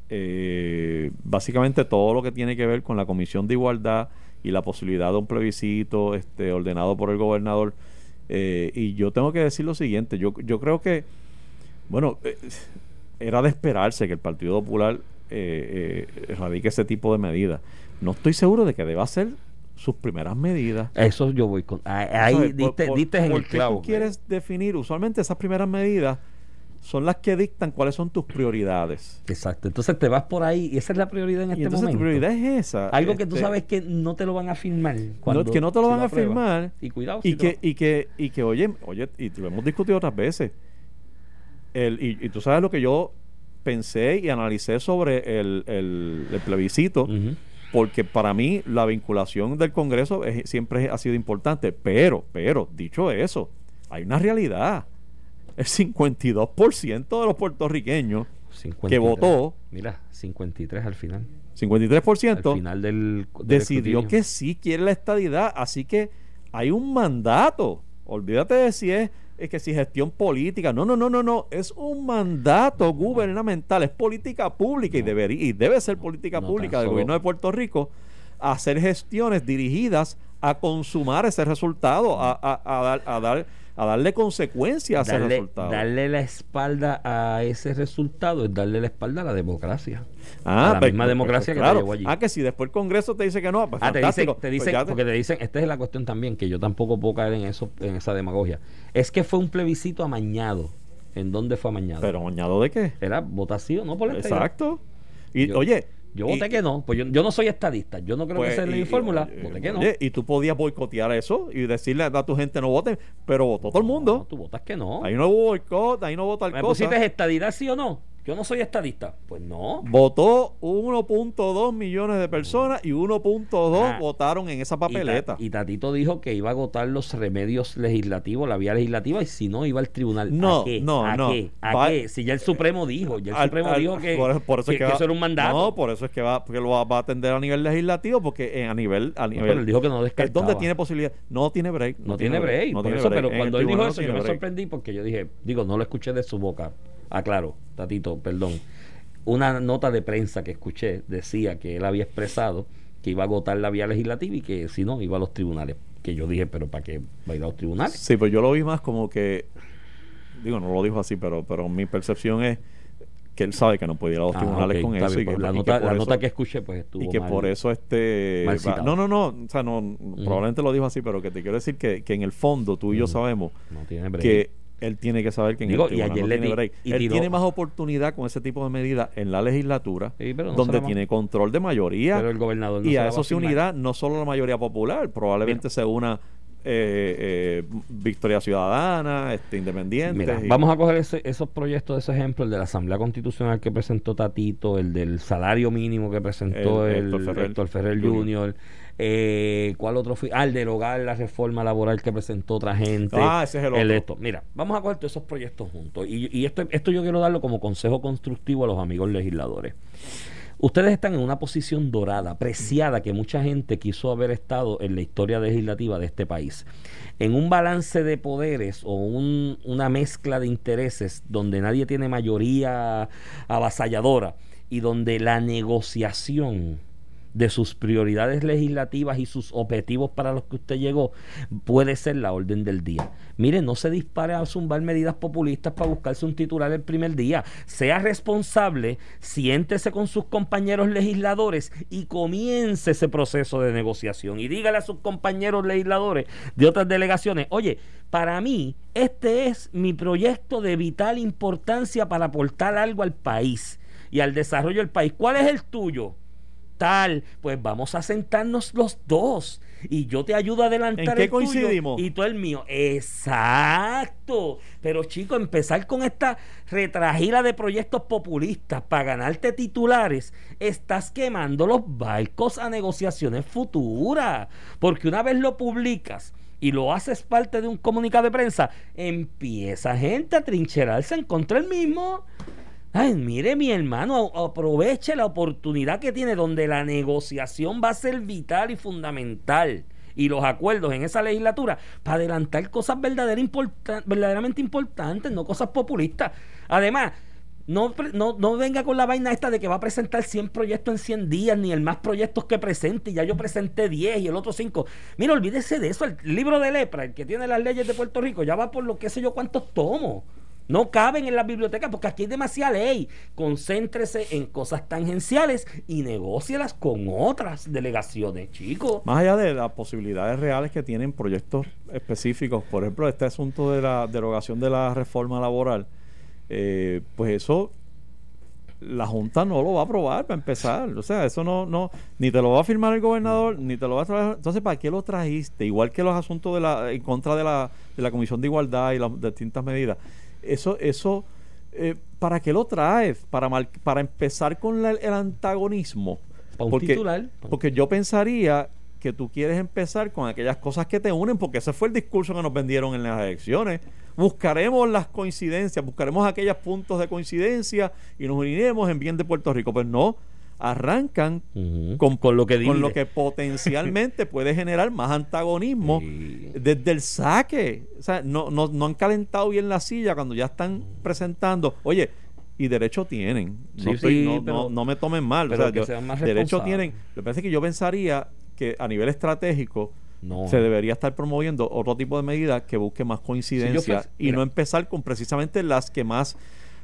eh, básicamente todo lo que tiene que ver con la Comisión de Igualdad y la posibilidad de un plebiscito este, ordenado por el gobernador. Eh, y yo tengo que decir lo siguiente, yo, yo creo que, bueno, eh, era de esperarse que el Partido Popular eh, eh, radique ese tipo de medidas. No estoy seguro de que deba ser sus primeras medidas. Eso yo voy con. ah, Ahí diste, por- diste en ¿por el clavo. tú quieres definir? Usualmente esas primeras medidas son las que dictan cuáles son tus prioridades. Exacto. Entonces te vas por ahí y esa es la prioridad en Y este entonces momento. tu prioridad es esa. Algo que tú este, sabes que no te lo van a firmar. no, Cuando, que no te lo van a firmar. Y cuidado. Y si te que, y que, y que, oye, oye, y lo hemos discutido otras veces. El, y, y tú sabes lo que yo pensé y analicé sobre el, el, el plebiscito, porque para mí la vinculación del Congreso es- siempre ha sido importante. Pero, pero, dicho eso, hay una realidad. El 52% de los puertorriqueños, 53. votó. Mira, 53 al final. 53%, Al final del. del decidió escrutinio. que sí quiere la estadidad. Así que hay un mandato. Olvídate de si es, es que si gestión política. No, no, no, no, no. Es un mandato gubernamental. Es política pública y, debería, y debe ser política pública del gobierno de Puerto Rico hacer gestiones dirigidas a consumar ese resultado, a, a- a dar, a dar a darle consecuencias a ese darle, resultado. darle la espalda a ese resultado es darle la espalda a la democracia. Ah, a la pues, misma pues, democracia que claro. te llevó allí. Ah, que si después el Congreso te dice que no, pues Ah, te dicen, te Pues dicen te- porque te dicen, esta es la cuestión también, que yo tampoco puedo caer en eso, en esa demagogia. Es que fue un plebiscito amañado. ¿En dónde fue amañado? Pero añado de qué? Era votación, no por la. Exacto. Y Yo- oye, Yo y- voté que no, pues yo, yo no soy estadista, yo no creo pues, que sea y- mi fórmula, y- voté que no. oye, y tú podías boicotear eso y decirle a tu gente no voten, pero votó todo el No, mundo. tú votas que no. Ahí no hubo boicot, ahí no hubo tal ¿Me cosa. pusiste estadidad sí o no? Yo no soy estadista. Pues no. Votó 1.2 millones de personas y 1.2 Ah. votaron en esa Y Ta- papeleta. Y, Tatito dijo que iba a agotar los remedios legislativos, la vía legislativa, y si no, iba al tribunal. No, ¿A qué? no, ¿A no. qué? ¿A Va- qué? Si ya el Supremo dijo, ya el Al- Supremo al- dijo que, por, por eso, que- es que, que va- eso era un mandato. No, por eso es que va, porque lo va, va a atender a nivel legislativo, porque a nivel, a No, nivel pero él dijo que no es descartaba. donde tiene posibilidad. No tiene break. No, tiene break. no por tiene eso, break. pero En cuando él dijo eso, yo me sorprendí porque yo dije, digo, no lo escuché de su boca. Aclaro, Tatito, perdón. Una nota de prensa que escuché decía que él había expresado que iba a agotar la vía legislativa y que si no, iba a los tribunales. Que yo dije, pero ¿para qué va a ir a los tribunales? Sí, pues yo lo vi más como que, digo, no lo dijo así, pero, pero mi percepción es que él sabe que no puede ir a los Ah, tribunales con eso. bien, y que, pues la y que nota, por la eso- nota que escuché pues estuvo y que mal. por eso este va- no no no o sea no probablemente lo dijo así pero que te quiero decir que, que en el fondo tú y yo sabemos no que él tiene que saber que en Digo, el y tribunal ayer no le tiene break. y él tiró- tiene más oportunidad con ese tipo de medidas en la legislatura Sí, no donde va- tiene control de mayoría Pero el gobernador no y a eso se unirá no solo la mayoría popular probablemente se una eh, eh, Victoria Ciudadana este independiente Mira, vamos a coger ese- esos proyectos, ese ejemplo, el de la Asamblea Constitucional que presentó Tatito, el del salario mínimo que presentó El- el, Héctor Ferrer Héctor Ferrer Jr. Jr., eh, ¿cuál otro fue? Ah, el derogar la reforma laboral que presentó otra gente. Ah, ese es el otro. esto. Mira, vamos a coger todos esos proyectos juntos. Y, y esto, esto yo quiero darlo como consejo constructivo a los amigos legisladores. Ustedes están en una posición dorada, preciada, que mucha gente quiso haber estado en la historia legislativa de este país. En un balance de poderes o un- una mezcla de intereses donde nadie tiene mayoría avasalladora y donde la negociación de sus prioridades legislativas y sus objetivos para los que usted llegó puede ser la orden del día. Mire, no se dispare a zumbar medidas populistas para buscarse un titular el primer día. Sea responsable, siéntese con sus compañeros legisladores y comience ese proceso de negociación. Y dígale a sus compañeros legisladores de otras delegaciones, oye, para mí este es mi proyecto de vital importancia para aportar algo al país y al desarrollo del país. ¿Cuál es el tuyo? Tal, pues vamos a sentarnos los dos y yo te ayudo a adelantar ¿En qué el tuyo coincidimos? y tú el mío. Exacto. Pero chico, empezar con esta retragila de proyectos populistas para ganarte titulares, estás quemando los barcos a negociaciones futuras, porque una vez lo publicas y lo haces parte de un comunicado de prensa, empieza gente a trincherarse en contra del mismo. Ay, mire mi hermano, aproveche la oportunidad que tiene donde la negociación va a ser vital y fundamental y los acuerdos en esa legislatura para adelantar cosas verdaderamente importantes, no cosas populistas. Además, no, no, no venga con la vaina esta de que va a presentar 100 proyectos en 100 días, ni el más proyectos que presente, y ya yo presenté 10 y el otro 5. Mira, olvídese de eso, el libro de lepra, el que tiene las leyes de Puerto Rico, ya va por lo que sé yo cuántos tomos. No caben en la biblioteca porque aquí hay demasiada ley. Concéntrese en cosas tangenciales y negócielas con otras delegaciones, chicos. Más allá de las posibilidades reales que tienen proyectos específicos, por ejemplo, este asunto de la derogación de la reforma laboral, eh, pues eso la Junta no lo va a aprobar para empezar. O sea, eso no, no, ni te lo va a firmar el gobernador, ni te lo va a traer. Entonces, ¿para qué lo trajiste? Igual que los asuntos de la, en contra de la, de la Comisión de Igualdad y las distintas medidas. Eso, eso, eh, ¿para qué lo traes? Para, para empezar con la- el antagonismo. Pa' un Porque- titular. Porque yo pensaría que tú quieres empezar con aquellas cosas que te unen, porque ese fue el discurso que nos vendieron en las elecciones. Buscaremos las coincidencias, buscaremos aquellos puntos de coincidencia y nos uniremos en bien de Puerto Rico. Pues no, arrancan con, Con lo que con lo que potencialmente puede generar más antagonismo Sí. desde el saque. O sea, no, no, no han calentado bien la silla cuando ya están presentando. Oye, y derecho tienen. No, Sí, estoy- sí, no, pero- no, no me tomen mal. O pero sea, que yo- sean más derecho tienen. Lo que pasa es que yo pensaría que a nivel estratégico No. se debería estar promoviendo otro tipo de medidas que busque más coincidencia y mira. no empezar con precisamente las que más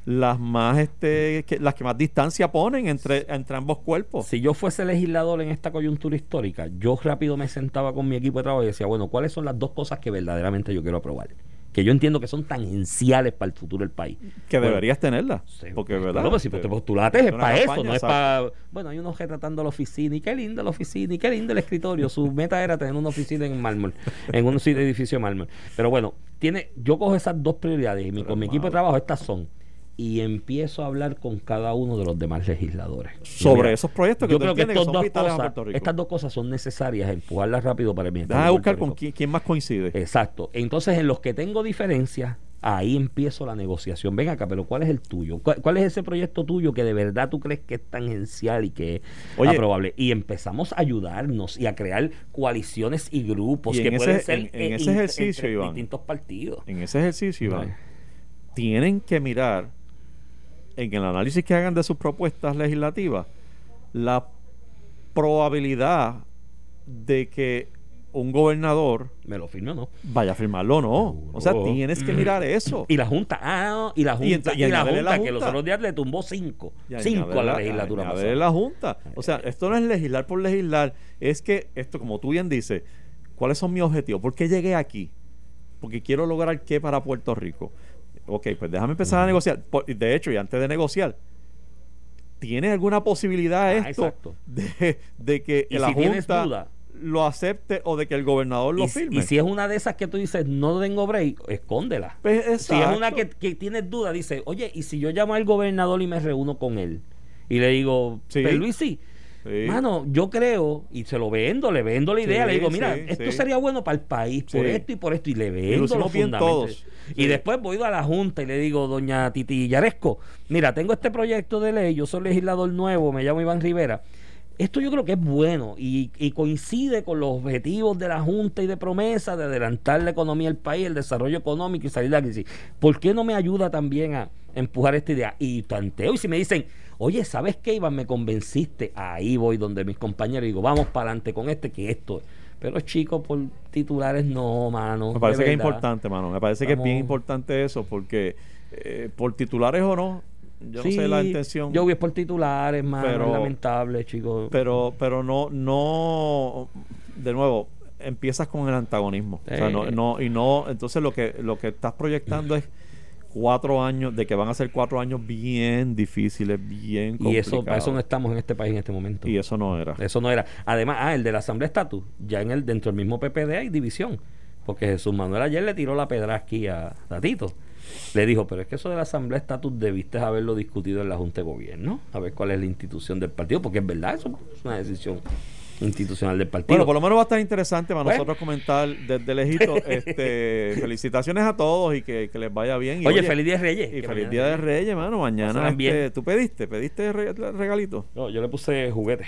las más este que- las que más distancia ponen entre entre ambos cuerpos. Si yo fuese legislador en esta coyuntura histórica, yo rápido me sentaba con mi equipo de trabajo y decía, bueno, ¿cuáles son las dos cosas que verdaderamente yo quiero aprobar? Que yo entiendo que son tangenciales para el futuro del país. que Bueno, deberías tenerlas, Sí, porque pues, verdad. claro, pues, si Este, te postulaste es para eso, no es para... Bueno, hay unos retratando la oficina y qué linda la oficina y qué lindo el escritorio. Su meta era tener una oficina en mármol, en un edificio de mármol. Pero bueno, tiene, yo cojo esas dos prioridades y mi- con mi equipo de trabajo estas son y empiezo a hablar con cada uno de los demás legisladores. sobre Mira, esos proyectos que yo creo que que son dos vitales a cosas, estas dos cosas son necesarias, empujarlas rápido para el bienestar de buscar con quién, quién más coincide. Exacto. Entonces, en los que tengo diferencias, ahí empiezo la negociación. Ven acá, pero ¿cuál es el tuyo? ¿Cuál, cuál es ese proyecto tuyo que de verdad tú crees que es tangencial y que es Oye. aprobable? Y empezamos a ayudarnos y a crear coaliciones y grupos Y que ese- pueden ser en- en eh, ese ejercicio, Iván. distintos partidos. en ese ejercicio, Iván, tienen que mirar en el análisis que hagan de sus propuestas legislativas la probabilidad de que un gobernador ¿Me lo firme o no? vaya a firmarlo o no. O sea, tienes que mirar eso. Y la Junta, ah, y la Y Junta, ent- y, y la Junta, la que los otros días le tumbó cinco, Y cinco a la añádele legislatura pasada. la Junta. O sea, esto no es legislar por legislar. Es que esto, como tú bien dices, ¿cuáles son mis objetivos? ¿Por qué llegué aquí? Porque quiero lograr qué para Puerto Rico. Ok, pues déjame empezar a negociar. Por- De hecho, y antes de negociar, ¿tiene alguna posibilidad Ah, esto exacto. de, de que la si Junta duda, lo acepte o de que el gobernador lo y, firme? y si es una de esas que tú dices, no tengo break, escóndela. Pues, Si es una que, que tienes duda, dice, oye, ¿y si yo llamo al gobernador y me reúno con él? Y le digo, Sí. Luis, sí. Sí. Mano, yo creo, y se lo vendo, le vendo la idea, Sí, le digo, mira, sí, esto sería bueno para el país, por esto y por esto, y le vendo los fundamentos. Y después voy a la Junta y le digo, doña Titi Yaresco, mira, tengo este proyecto de ley, yo soy legislador nuevo, me llamo Iván Rivera. Esto yo creo que es bueno y, y coincide con los objetivos de la Junta y de promesa de adelantar la economía del país, el desarrollo económico y salir de la crisis. ¿Por qué no me ayuda también a empujar esta idea? Y tanteo, y si me dicen, oye, ¿sabes qué, Iván? Me convenciste. Ahí voy donde mis compañeros y digo, vamos para adelante con este, que esto. Pero chicos, por titulares no, mano. Me parece que es importante, mano. Me parece que es bien importante eso, porque eh, por titulares o no, yo Sí, no sé la intención. Yo voy por titulares, mano. Pero- es lamentable, chicos. pero, pero no, no, de nuevo, empiezas con el antagonismo. O sea, no, no, y no, entonces lo que, lo que estás proyectando es cuatro años, de que van a ser cuatro años bien difíciles, bien y complicados. eso, para eso no estamos en este país en este momento. Y eso no era. Eso no era. Además, ah, el de la Asamblea Estatus, ya en el dentro del mismo PPD hay división. Porque Jesús Manuel ayer le tiró la pedra aquí a Tatito. Le dijo, pero es que eso de la Asamblea Estatus debiste haberlo discutido en la Junta de Gobierno, a ver cuál es la institución del partido, porque es verdad, eso es una decisión institucional del partido. Bueno, por lo menos va a estar interesante para Pues. nosotros comentar desde lejito. Este, felicitaciones a todos y que, que les vaya bien. Y, oye, feliz día de Reyes. Y feliz día de Reyes, mano. Mañana este, tú pediste, pediste re- regalito. No, yo le puse juguete.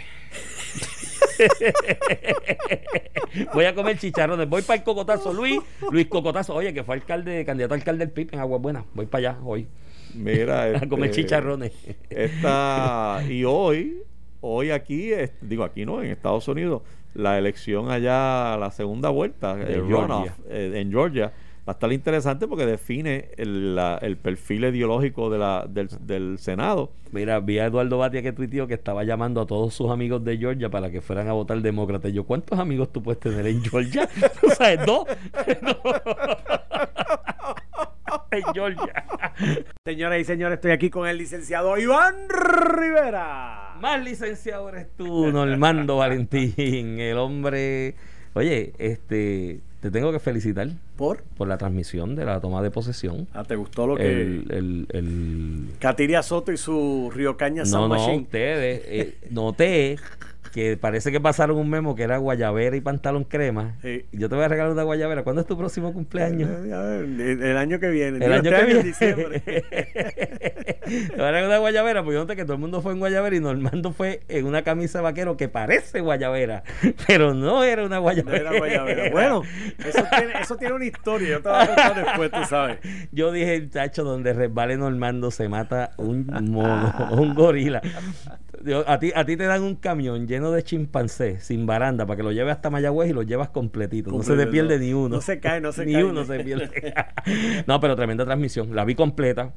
voy a comer chicharrones. Voy para el cocotazo. Luis, Luis Cocotazo. Oye, que fue alcalde, candidato a alcalde del PIB en Agua Buena. Voy para allá hoy Mira, a comer este, chicharrones. Esta, y hoy, hoy aquí, es- digo aquí no, en Estados Unidos, la elección allá, la segunda vuelta, De el Georgia. runoff, eh, en Georgia, va a estar interesante porque define el, la- el perfil ideológico de la, del, del Senado. Mira, vi a Eduardo Batia que tuiteó que estaba llamando a todos sus amigos de Georgia para que fueran a votar demócrata. Y yo, ¿cuántos amigos tú puedes tener en Georgia? ¿Tú sabes? ¿Dos? en Georgia. Señoras y señores, estoy aquí con el licenciado Iván Rivera. Más licenciado eres tú, Normando Valentín, el hombre. Oye, este, te tengo que felicitar ¿Por? por la transmisión de la toma de posesión. Ah, ¿te gustó lo que...? El, el, el- Katiria Soto y su Río Caña no, Sound no, Machine. ustedes, eh, noté que parece que pasaron un memo que era guayabera y pantalón crema. Sí. Yo te voy a regalar una guayabera. ¿Cuándo es tu próximo cumpleaños? Eh, el, el año que viene. El año este que en viene. diciembre. Te voy a regalar una guayabera porque yo noté que todo el mundo fue en guayabera y Normando fue en una camisa vaquero que parece guayabera, pero no era una No guayabera. era guayabera. Bueno, eso tiene, eso tiene una historia. Yo te voy a contar después, tú sabes. Yo dije, chacho, donde resbale Normando se mata un mono, un gorila. A, ti, a ti te dan un camión lleno de chimpancés sin baranda para que lo lleves hasta Mayagüez y lo llevas completito. no se te pierde no. ni uno. No se cae, no se ni cae. uno se pierde. no, pero tremenda transmisión. La vi completa.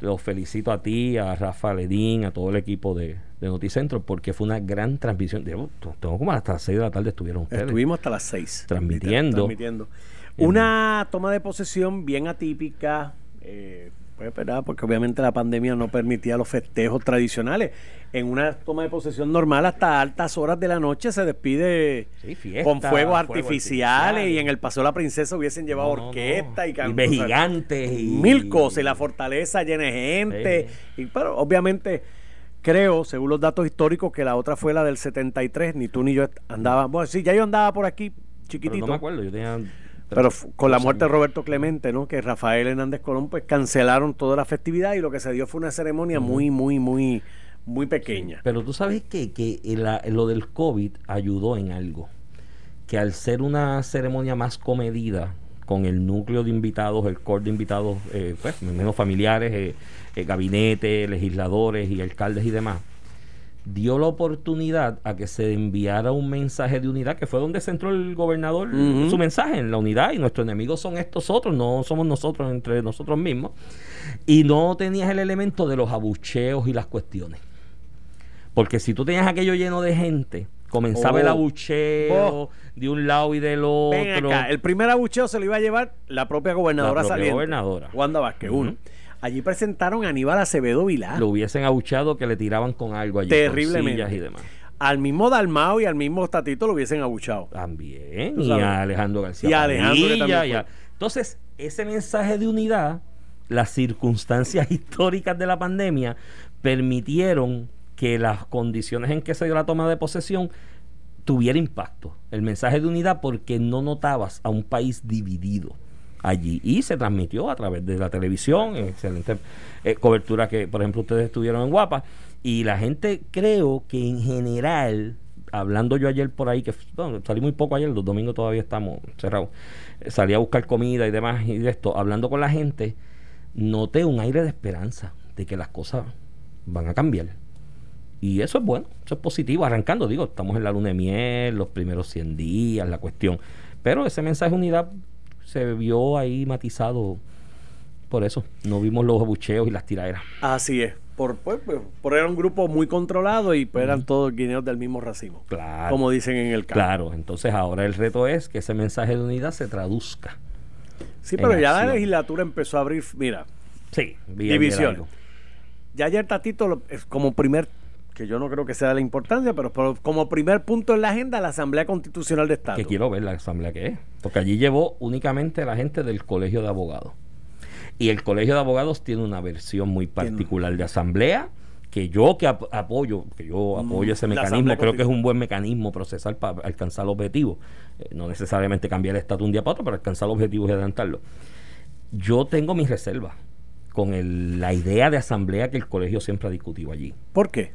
Los felicito a ti, a Rafa Ledín, a todo el equipo de, de Noticentro, porque fue una gran transmisión. Tengo como hasta las 6 de la tarde estuvieron ustedes. Estuvimos hasta las 6. Transmitiendo. transmitiendo. Una toma de posesión bien atípica. eh, pues, ¿verdad? Porque obviamente la pandemia no permitía los festejos tradicionales. En una toma de posesión normal, hasta altas horas de la noche se despide Sí, fiesta, con fuegos artificiales y en el Paseo de la Princesa hubiesen llevado No, no, no. orquesta y, can- de o sea, gigantes y mil cosas y la fortaleza llena de gente y pero obviamente creo según los datos históricos que la otra fue la del 73 ni tú ni yo andábamos bueno sí ya yo andaba por aquí Pero chiquitito no me acuerdo, yo tenía. pero con la muerte de. Roberto Clemente no que Rafael Hernández Colón pues cancelaron toda la festividad y lo que se dio fue una ceremonia muy muy muy muy pequeña Pero tú sabes que, que la- lo del COVID ayudó en algo. Que al ser una ceremonia más comedida, con el núcleo de invitados, el core de invitados, eh, pues, menos familiares, eh, eh, gabinete, legisladores y alcaldes y demás, dio la oportunidad a que se enviara un mensaje de unidad, que fue donde centró el gobernador su mensaje, en la unidad, y nuestros enemigos son estos otros, no somos nosotros entre nosotros mismos, y no tenías el elemento de los abucheos y las cuestiones. Porque si tú tenías aquello lleno de gente, comenzaba Oh. el abucheo Oh. de un lado y del otro. Ven acá, el primer abucheo se lo iba a llevar la propia gobernadora La propia saliente gobernadora. Wanda Vázquez uno allí presentaron a Aníbal Acevedo Vilá Lo hubiesen abucheado que le tiraban con algo allí. Terriblemente. Y demás. al mismo Dalmao y al mismo Tatito lo hubiesen abuchado También. Y a Alejandro García. Y a Alejandro, que también y a- fue. Entonces, ese mensaje de unidad, las circunstancias históricas de la pandemia permitieron que las condiciones en que se dio la toma de posesión tuviera impacto. El mensaje de unidad porque no notabas a un país dividido allí y se transmitió a través de la televisión, excelente eh, cobertura que por ejemplo ustedes estuvieron en Guapa y la gente creo que en general hablando yo ayer por ahí que bueno, salí muy poco ayer, los domingos todavía estamos cerrados. eh, salí a buscar comida y demás y de esto, hablando con la gente, noté un aire de esperanza de que las cosas van a cambiar. Y eso es bueno, eso es positivo, arrancando, digo, estamos en la luna de miel, los primeros 100 días, la cuestión. Pero ese mensaje de unidad se vio ahí matizado por eso. No vimos los abucheos y las tiraderas. así es por, pues, pues, por era un grupo muy controlado y pues, eran todos guineos del mismo racimo Claro. como dicen en el campo Claro, entonces ahora el reto es que ese mensaje de unidad se traduzca. sí pero ya la legislatura empezó a abrir mira Sí, vi- División. ya ayer Tatito como primer que yo no creo que sea de la importancia pero, como primer punto en la agenda la Asamblea Constitucional de Estado Que quiero ver la asamblea que es. Porque allí llevó únicamente la gente del colegio de abogados. Y el colegio de abogados tiene una versión muy particular de asamblea que yo que ap- apoyo, que yo apoyo ese Mm, mecanismo, creo que es un buen mecanismo procesal para alcanzar el objetivo. Eh, no necesariamente cambiar el estatus un día para otro, pero alcanzar los objetivos y adelantarlo. Yo tengo mis reservas con el- la idea de asamblea que el colegio siempre ha discutido allí. ¿por qué?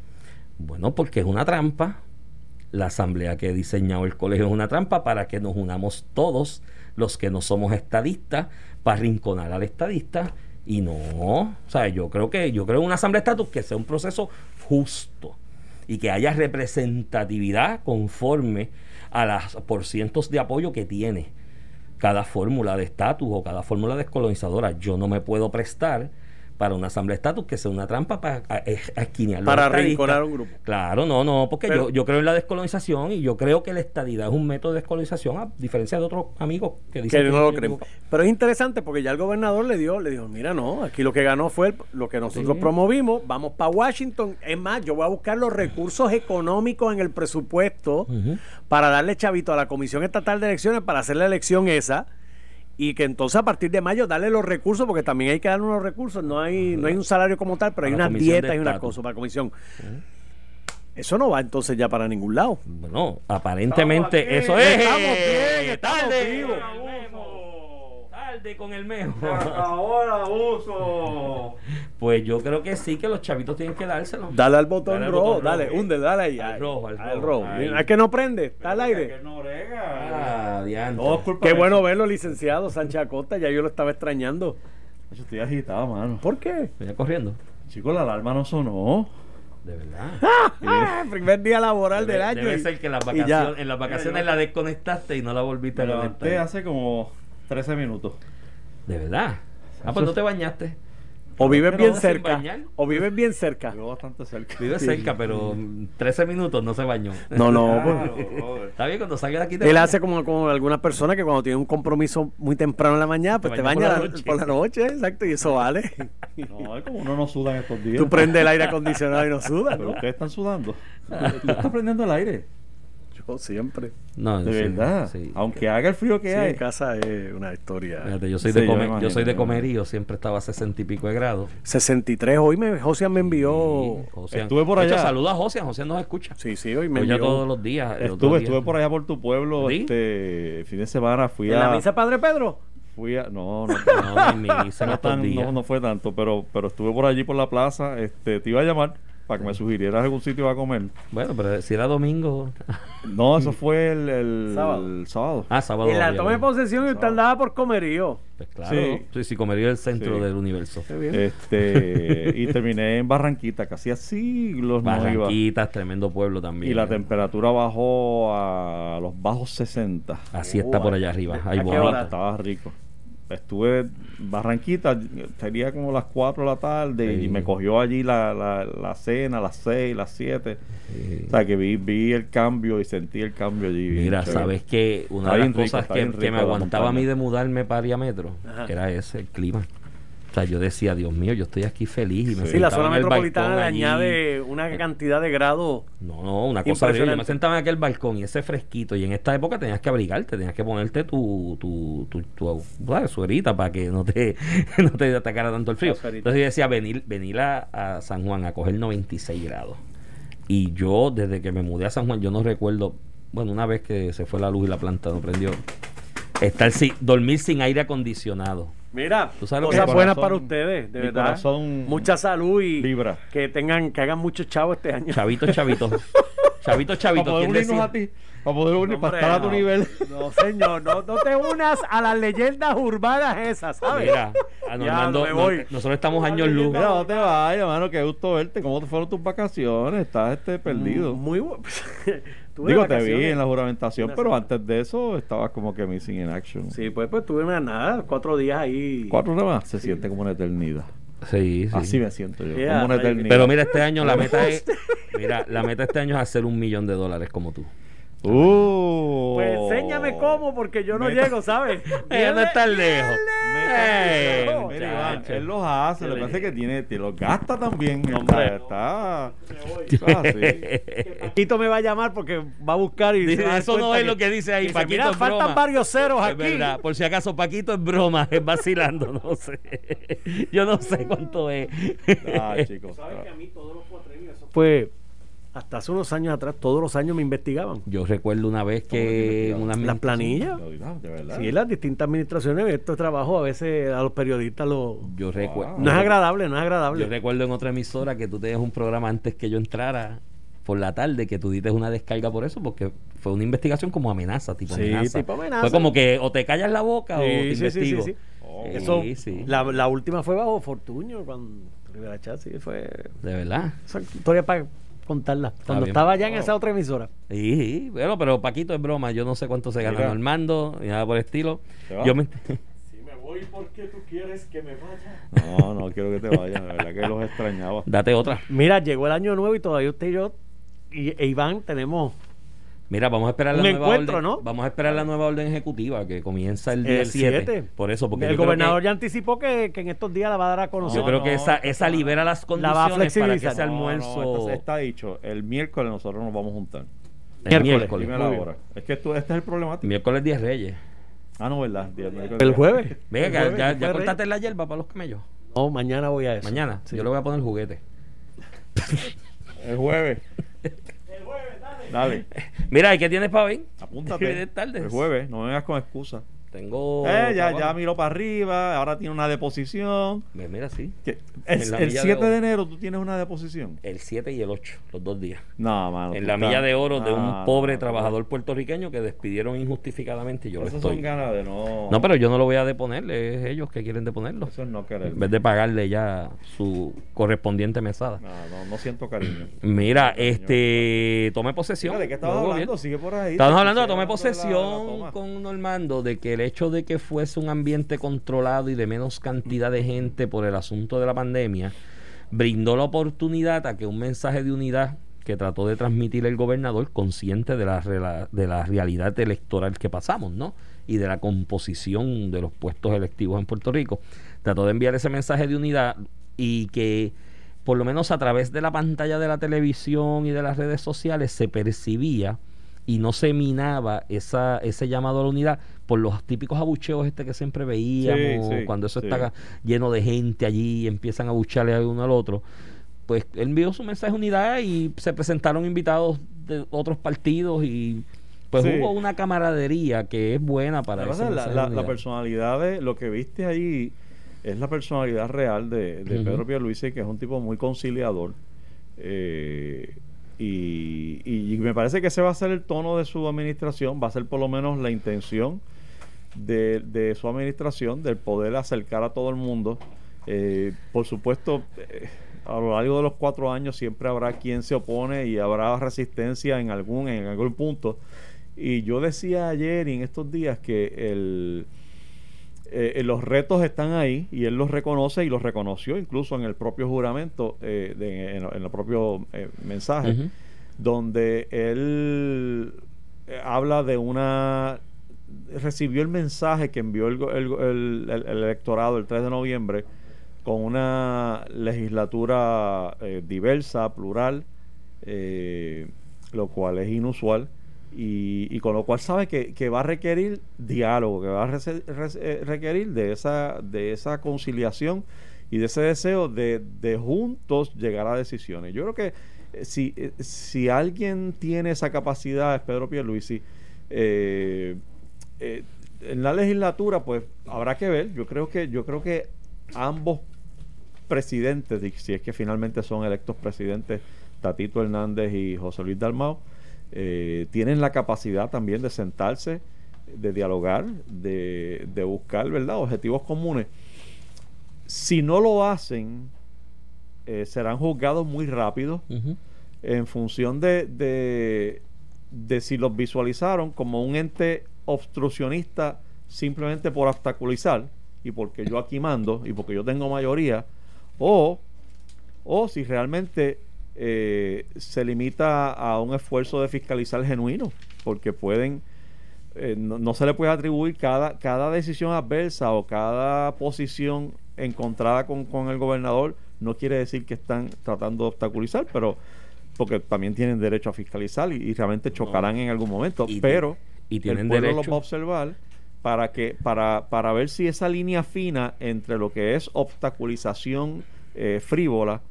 Bueno, porque es una trampa. La asamblea que ha diseñado el colegio es una trampa para que nos unamos todos los que no somos estadistas para rinconar al estadista y no, o sea, yo creo que yo creo una asamblea de estatus que sea un proceso justo y que haya representatividad conforme a las porcientos de apoyo que tiene cada fórmula de estatus o cada fórmula descolonizadora. Yo no me puedo prestar para una asamblea de estatus que sea una trampa para a, a esquinear Para arrinconar un grupo. Claro, no, no, porque Pero- yo, yo creo en la descolonización y yo creo que la estadidad es un método de descolonización, a diferencia de otros amigos que dicen que no lo creen. Pero es interesante porque ya el gobernador le dio, le dijo, mira, no, aquí lo que ganó fue el- lo que nosotros Sí. promovimos, vamos para Washington. Es más, yo voy a buscar los recursos económicos en el presupuesto para darle chavito a la Comisión Estatal de Elecciones para hacer la elección esa. Y que entonces a partir de mayo darle los recursos, porque también hay que darle unos recursos. No hay, no hay un salario como tal, pero hay unas dietas y unas cosas para la comisión. Eso no va entonces ya para ningún lado. Bueno, aparentemente Estamos aquí, eso es. estamos bien, estamos vivos. Con el con memo. Ahora uso. Pues yo creo que sí, que los chavitos tienen que dárselo. Dale al botón Dale al rojo, botón dale, rojo. hunde, dale ahí. Al ahí, rojo, al al rojo. rojo. Es que no prende, está al aire. no rega. Ah, Qué bueno verlo, licenciado Sánchez Acosta, ya yo lo estaba extrañando. Yo estoy agitado, mano. ¿Por qué? Venía corriendo. Chicos, la alarma no sonó. De verdad. Ah, primer día laboral del año. debe y- ser que en las vacaciones, en las vacaciones la desconectaste y no la volviste Me a levanté conectar. hace como 13 minutos. De verdad. Ah, pues no te bañaste. O vives bien cerca. bañar. O vives bien cerca. Vivo bastante cerca. Vive cerca, pero mm, 13 minutos no se bañó. No, no. Claro, pues. Está bien, cuando salga de aquí te Él hace como con algunas personas que cuando tiene un compromiso muy temprano en la mañana, pues Te te baña por la la- noche. por la noche, exacto, y eso vale. No, es como uno no suda en estos días. Tú prendes el aire acondicionado y no sudas, Pero ¿no? ustedes están sudando. Tú estás prendiendo el aire. Yo siempre. No, De sí, verdad. sí. Aunque haga el frío que Sí, hay. en casa es una historia. Fíjate, yo soy Sí, de yo comer, me yo soy de comerío, siempre estaba a 60 y pico de grados. 63, hoy me, Josian me envió... Josian- Estuve por allá. saluda a José, José nos escucha. Sí, sí, hoy me envió... todos los días. Estuve, por allá por tu pueblo ¿Sí? este el fin de semana. Fui ¿En a. la misa Padre Pedro? Fui a. No, no. No, no, no, no fue tanto, pero, pero estuve por allí por la plaza. Este, te iba a llamar para que me sugirieras algún sitio a comer. Bueno, pero si era domingo. No, eso fue el, el Sábado. el sábado. Ah, sábado. En la toma de posesión y usted andaba por comerío. Pues claro. Sí. Sí, sí, comería el centro Sí. del universo. Qué bien. Este, y terminé en Barranquita, casi hacía siglos no iba. Barranquitas, tremendo pueblo también. Y la temperatura bajó a los bajos 60. Así está por allá arriba. ¿A qué bonito. Estaba rico. Estuve en Barranquita, sería como las 4 de la tarde Sí. y me cogió allí la, la, la cena, las 6, las 7. O sea que vi, vi el cambio y sentí el cambio allí. Mira, sabes que una Está de las rico, cosas que, que me aguantaba a mí de mudarme para Ariametro Ajá. era ese, el clima. O sea, yo decía, Dios mío, yo estoy aquí feliz y me Sí, Sí, la zona metropolitana le añade una cantidad de grados. No, no, una cosa de yo me sentaba en aquel balcón y ese fresquito y en esta época tenías que abrigarte, tenías que ponerte tu tu tu, tu, ¿sabes? suerita para que no te no te atacara tanto el frío. Entonces yo decía venir venir a, a San Juan a coger 96 grados. Y yo desde que me mudé a San Juan yo no recuerdo, bueno, una vez que se fue la luz y la planta no prendió estar sin dormir sin aire acondicionado. Mira, ¿Tú sabes lo que cosas buenas para ustedes, de mi verdad. corazón Mucha salud y que tengan, que hagan muchos chavos este año. Chavito, chavito. chavito, Para chavito. poder ¿quién decía? a ti. Para poder unir, para estar a tu no. nivel. No, señor, no, no te unas a las leyendas urbanas esas, ¿sabes? Mira, a Ya, Normando, me no- voy. nosotros estamos años luz. Mira, no te vayas, mano. Qué gusto verte. ¿Cómo te fueron tus vacaciones? Estás este, perdido. Muy bueno. Tuve Digo, te vi en la juramentación, Una pero semana. antes de eso estabas como que missing in action. Sí, pues, pues tuve una nada, cuatro días ahí. Cuatro nada más se siente como una eternidad. Sí, sí. Así me siento yo, Yeah, como una eternidad. Pero mira, este año la meta es. Mira, la meta este año es hacer un millón de dólares como tú. Uh, Pues enséñame cómo, porque yo no Meta- llego, ¿sabes? Ella no está lejos. Eh, Mira, Iván, él los hace, lo que pasa es que tiene, te los gasta también. Hombre. Está. Paquito me va a llamar porque va a buscar y Dice, a eso no es lo que dice ahí, dice, Paquito Mira, es faltan broma". varios ceros Es aquí. verdad, por si acaso, Paquito es broma, es vacilando, no sé. Yo no sé cuánto es. Ah, chicos. Pues hasta hace unos años atrás, todos los años me investigaban. Yo recuerdo una vez que una Las planillas. Sí, las distintas administraciones, estos trabajos a veces a los periodistas lo... Yo recuerdo. No es agradable, no es agradable. Yo recuerdo en otra emisora que tú tenías un programa antes que yo entrara por la tarde que tú diste una descarga por eso porque fue una investigación como amenaza, tipo Sí, amenaza. tipo amenaza. Fue como que o te callas la boca o te Sí, sí, sí, sí, investigo. sí. Oh. Eso, Sí, sí. La, la última fue bajo Fortuño, cuando Rivera Chat, sí, fue... De verdad. Esa historia para contarla. Cuando estaba allá en esa otra emisora. Sí, sí, bueno, pero Paquito es broma, yo no sé cuánto se gana Mira. Normando ni nada por el estilo. Yo me Si me voy porque tú quieres que me vaya. No, no quiero que te vayas, de verdad que los extrañaba. Date otra. Mira, llegó el año nuevo y todavía usted y yo y e Iván tenemos Mira, vamos a esperar Un la nueva encuentro, orden. ¿no? Vamos a esperar la nueva orden ejecutiva que comienza el día el 7. 7. Por eso, porque el gobernador que- ya anticipó que, que en estos días la va a dar a conocer. Yo creo que esa, no, esa no. libera las La condiciones para que ese No, No, no, almuerzo. esto está dicho. El miércoles nosotros nos vamos a juntar. el Miércoles. miércoles. Es que tú, este es el problemático. Miércoles 10 Reyes. Ah, no, ¿verdad? El jueves. Venga, El ya, el ya cortaste la hierba para los camellos. No, mañana voy a eso. Mañana. Sí. Yo le voy a poner juguete. El jueves. Dale. Mira, ¿y qué tienes para hoy? Apúntate. Tarde. El jueves. No me vengas con excusas. Tengo. Eh, ya, ya miró para arriba, ahora tiene una deposición. Ve, Mira, sí. El, el milla 7 de enero tú tienes una deposición. El 7 y el 8, los dos días. No, mano. en la milla de oro de un No, pobre no, trabajador puertorriqueño que despidieron injustificadamente. Yo lo Esas estoy. son ganas de no. No, pero yo no lo voy a deponer, es ellos que quieren deponerlo. Eso es no querer. En vez de pagarle ya su correspondiente mesada. No, no, no siento cariño. Mira, este, tomé posesión. Mira, ¿De qué estabas hablando? Sigue por ahí. Estábamos hablando de tomé hablando de la- de la posesión toma. con Normando de que el hecho de que fuese un ambiente controlado y de menos cantidad de gente por el asunto de la pandemia brindó la oportunidad a que un mensaje de unidad que trató de transmitir el gobernador consciente de la, de realidad electoral que pasamos, ¿no? Y de la composición de los puestos electivos en Puerto Rico. Trató de enviar ese mensaje de unidad y que por lo menos a través de la pantalla de la televisión y de las redes sociales se percibía y no se minaba esa, ese llamado a la unidad por los típicos abucheos este que siempre veíamos Sí, sí, cuando eso sí. está lleno de gente allí y empiezan a abucharle a uno al otro pues él envió su mensaje de unidad y se presentaron invitados de otros partidos y pues hubo una camaradería que es buena para La, la, personalidad de lo que viste ahí es la personalidad real de, de Ujú. Pedro Pierluisi, que es un tipo muy conciliador. eh, y, y- me parece que ese va a ser el tono de su administración, va a ser por lo menos la intención de, de su administración, del poder acercar a todo el mundo. Eh, por supuesto, eh, a lo largo de los cuatro años siempre habrá quien se opone y habrá resistencia en algún, en algún punto. Y yo decía ayer y en estos días que el, eh, eh, los retos están ahí y él los reconoce y los reconoció incluso en el propio juramento, eh, de- en, en el propio eh, mensaje, donde él eh, habla de una recibió el mensaje que envió el, el el- el- el electorado el 3 de noviembre con una legislatura eh, diversa, plural, eh, lo cual es inusual. Y, con lo cual sabe que, que va a requerir diálogo, que va a eh, requerir de esa, de esa conciliación y de ese deseo de, de juntos llegar a decisiones. Yo creo que eh, si, eh, si alguien tiene esa capacidad es Pedro Pierluisi. Eh, eh, en la legislatura, pues habrá que ver. Yo creo que, yo creo que ambos presidentes, si es que finalmente son electos presidentes, Tatito Hernández y José Luis Dalmau, eh, tienen la capacidad también de sentarse, de dialogar, de, de buscar, ¿verdad?, objetivos comunes. Si no lo hacen, eh, serán juzgados muy rápido en función de, de, de si los visualizaron como un ente obstruccionista simplemente por obstaculizar y porque yo aquí mando y porque yo tengo mayoría, o, o si realmente eh, se limita a un esfuerzo de fiscalizar genuino, porque pueden, eh, no, no se le puede atribuir cada, cada decisión adversa o cada posición encontrada con, con el gobernador, no quiere decir que están tratando de obstaculizar, pero porque también tienen derecho a fiscalizar y, y realmente chocarán en algún momento, Y- pero y tienen el pueblo derecho. los va a observar para que para, para ver si esa línea fina entre lo que es obstaculización eh, frívola,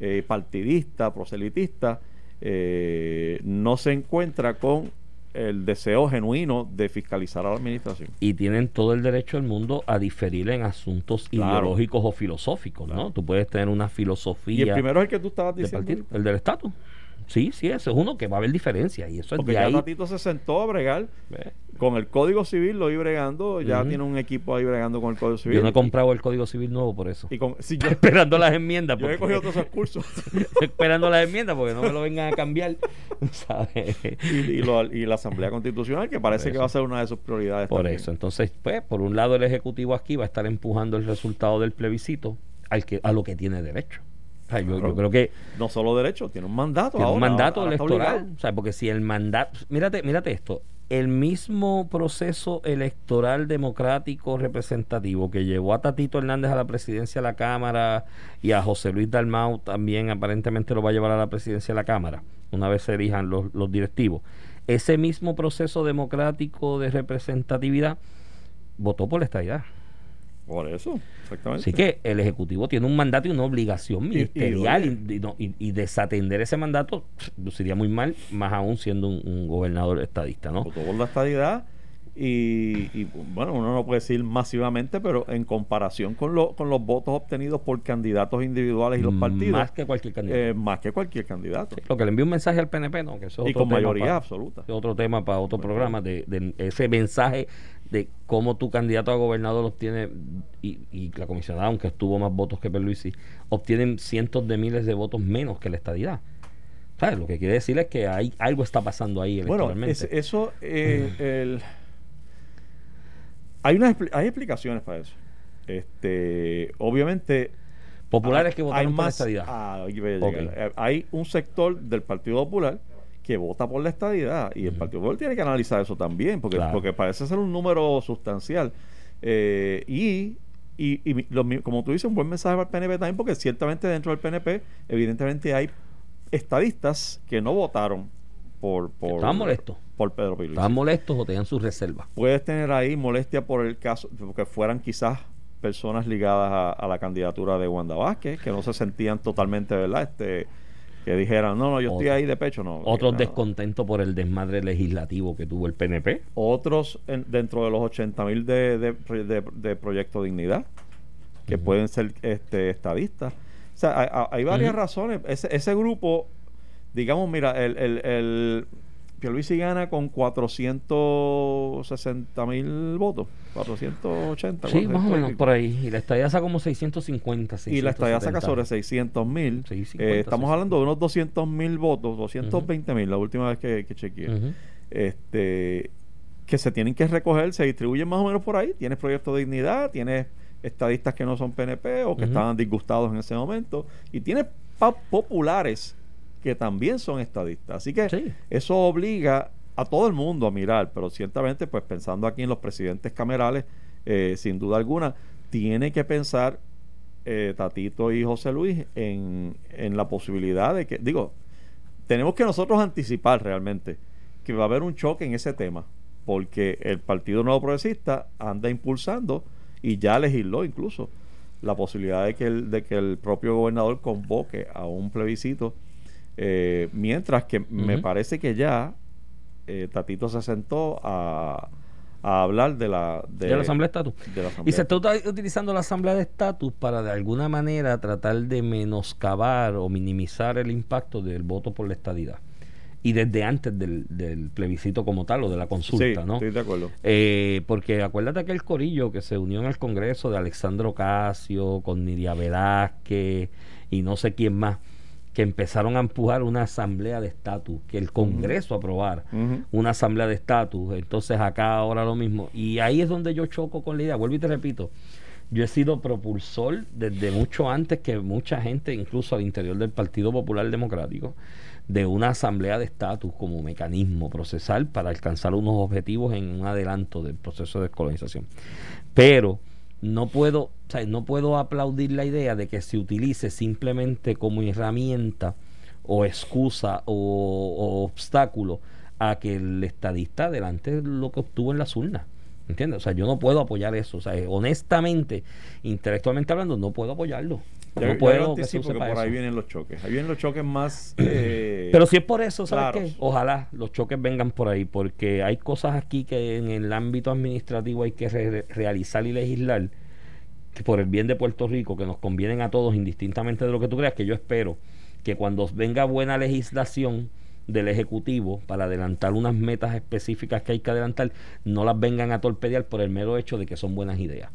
eh, partidista, proselitista, eh, no se encuentra con el deseo genuino de fiscalizar a la administración. y tienen todo el derecho del mundo a diferir en asuntos Claro. ideológicos o filosóficos, Claro. ¿no? Tú puedes tener una Y filosofía el primero es el que tú estabas de diciendo. el del estatus. Sí, sí, ese es uno que va a haber diferencia y eso es Porque ya ahí. Tatito se sentó a bregar con el Código Civil, lo iba bregando, ya tiene un equipo ahí bregando con el Código Civil. Yo no he comprado el Código Civil nuevo por eso. Y con, si yo, esperando las enmiendas. yo he cogido todos esos cursos. Esperando las enmiendas porque no me lo vengan a cambiar. ¿sabes? y, y lo- y la Asamblea Constitucional, que parece que eso. va a ser una de sus prioridades. Por también. eso. Entonces, pues, por un lado el Ejecutivo aquí va a estar empujando el resultado del plebiscito al que, a lo que tiene derecho. O sea, yo, creo que No solo derecho, tiene un mandato. tiene un mandato ahora electoral. O sea, porque si el mandato... Mírate, mírate esto. El mismo proceso electoral democrático representativo que llevó a Tatito Hernández a la presidencia de la Cámara y a José Luis Dalmau también aparentemente lo va a llevar a la presidencia de la Cámara una vez se elijan los, los directivos. Ese mismo proceso democrático de representatividad votó por la estadidad. Por eso, exactamente. Así que el Ejecutivo tiene un mandato y una obligación ministerial y, oye. y no- y- y desatender ese mandato luciría muy mal, más aún siendo un, un gobernador estadista, ¿no? Votó por la estadidad Y, bueno, uno no puede decir masivamente, pero en comparación con, lo, con los votos obtenidos por candidatos individuales y los partidos. Más que cualquier candidato. eh, más que cualquier candidato. Lo que le envió un mensaje al PNP, no, que eso es y otro con tema mayoría para- absoluta. es otro tema para otro programa, de, de ese mensaje de cómo tu candidato a gobernador obtiene, y, y la comisionada, aunque tuvo más votos que Perluisi, obtienen cientos de miles de votos menos que la estadidad. ¿Sabes? Lo que quiere decir es que hay algo está pasando ahí Bueno, electoralmente. es- eso, eh, el- hay, una, expli- hay explicaciones para eso. Este, obviamente, Populares que hay votaron por la más- estadidad. ah, ahí voy a Ok. llegar. Eh, Hay un sector del Partido Popular que vota por la estadidad y el Partido Popular tiene que analizar eso también, porque, Claro. porque parece ser un número sustancial. Eh, y y, y como tú dices, un buen mensaje para el PNP también, porque ciertamente dentro del PNP, evidentemente hay estadistas que no votaron por, por, Estaban molestos. por Pedro Pierluisi. Estaban molestos o tenían sus reservas. Puedes tener ahí molestia por el caso, porque fueran quizás personas ligadas a, a la candidatura de Wanda Vázquez, que no se sentían totalmente, ¿verdad? Este, que dijeran, no, no, yo estoy Otro- ahí de pecho, no. Otros no. descontentos por el desmadre legislativo que tuvo el PNP. Otros en- dentro de los 80 mil de, de, de- de Proyecto Dignidad, que pueden ser este, estadistas. O sea, hay, varias razones. Ese, ese grupo, digamos, mira, el, el, el Pierluisi gana con 460 mil votos, 480. Sí, más o 400 y menos por ahí. Y la estadía saca como 650. Y la estadía saca 670. sobre 600 mil. Sí, 50, Eh, estamos 60. hablando de unos 200 mil votos, 220 mil, la última vez que, que chequeé. Este, que se tienen que recoger, se distribuyen más o menos por ahí. Tienes Proyecto de Dignidad, tienes estadistas que no son PNP o que estaban disgustados en ese momento, y tienes populares que también son estadistas. Así que Sí. eso obliga a todo el mundo a mirar, pero ciertamente, pues pensando aquí en los presidentes camerales, eh, sin duda alguna, tiene que pensar eh, Tatito y José Luis en, en la posibilidad de que, digo, tenemos que nosotros anticipar realmente que va a haber un choque en ese tema, porque el Partido Nuevo Progresista anda impulsando y ya legisló incluso la posibilidad de que el, de que el propio gobernador convoque a un plebiscito, eh, mientras que me parece que ya eh, Tatito se sentó a, a hablar de la, De, la Asamblea de Estatus. de la Y se está utilizando la Asamblea de Estatus para de alguna manera tratar de menoscabar o minimizar el impacto del voto por la estadidad. Y desde antes del, del plebiscito como tal o de la consulta, sí, ¿no? estoy de acuerdo. Eh, porque acuérdate aquel corillo que se unió en el Congreso de Alexandro Casio, con Nidia Velázquez y no sé quién más, que empezaron a empujar una asamblea de estatus, que el Congreso aprobara una asamblea de estatus. Entonces acá ahora lo mismo. Y ahí es donde yo choco con la idea. Vuelvo y te repito. Yo he sido propulsor desde mucho antes que mucha gente, incluso al interior del Partido Popular Democrático, de una asamblea de estatus como mecanismo procesal para alcanzar unos objetivos en un adelanto del proceso de descolonización. Pero no puedo, o sea, no puedo aplaudir la idea de que se utilice simplemente como herramienta o excusa o, obstáculo a que el estadista adelante lo que obtuvo en las urnas. ¿Entiendes? O sea, yo no puedo apoyar eso. O sea, honestamente, intelectualmente hablando, no puedo apoyarlo. Ya- no puedo que se anticipo use que para por ahí vienen los choques. Ahí vienen los choques más. eh, Pero si es por eso, ¿sabes claros. qué? Ojalá los choques vengan por ahí, porque hay cosas aquí que en el ámbito administrativo hay que re- realizar y legislar que por el bien de Puerto Rico, que nos convienen a todos, indistintamente de lo que tú creas, que yo espero que cuando venga buena legislación del Ejecutivo para adelantar unas metas específicas que hay que adelantar, no las vengan a torpedear por el mero hecho de que son buenas ideas.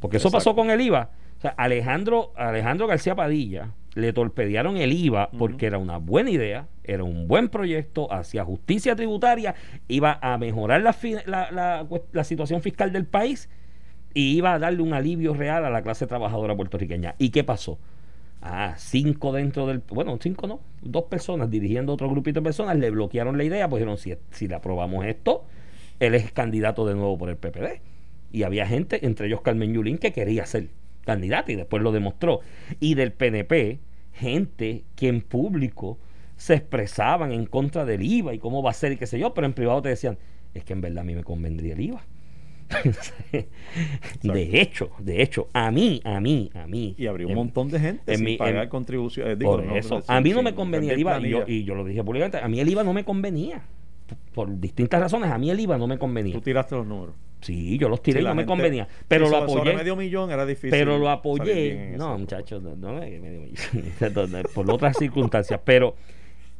Porque eso pasó con el IVA. O sea, Alejandro, Alejandro García Padilla le torpedearon el IVA porque era una buena idea, era un buen proyecto, hacia justicia tributaria, iba a mejorar la, fi- la, la- la situación fiscal del país y iba a darle un alivio real a la clase trabajadora puertorriqueña. ¿Y qué pasó? Ah, cinco dentro del... Bueno, cinco no, dos personas dirigiendo otro grupito de personas le bloquearon la idea, pues dijeron, si, si le aprobamos esto, él es candidato de nuevo por el PPD. Y había gente, entre ellos Carmen Yulín, que quería ser candidata y después lo demostró. Y del PNP, gente que en público se expresaban en contra del IVA y cómo va a ser y qué sé yo, pero en privado te decían, es que en verdad a mí me convendría el IVA. de hecho, de hecho, a mí, a mí, a mí. y habría un en- montón de gente en sin mi- pagar contribuciones. por eso, a mí no me convenía el IVA y yo, y yo lo dije públicamente, a mí el IVA no me convenía. Por distintas razones, a mí el IVA no me convenía. Tú tiraste los números. Sí, yo los tiré Sí, y no me convenía. Pero lo sobre apoyé. medio millón era difícil. Pero lo apoyé. No, muchachos, no, no me- medio millón. por otras circunstancias. Pero,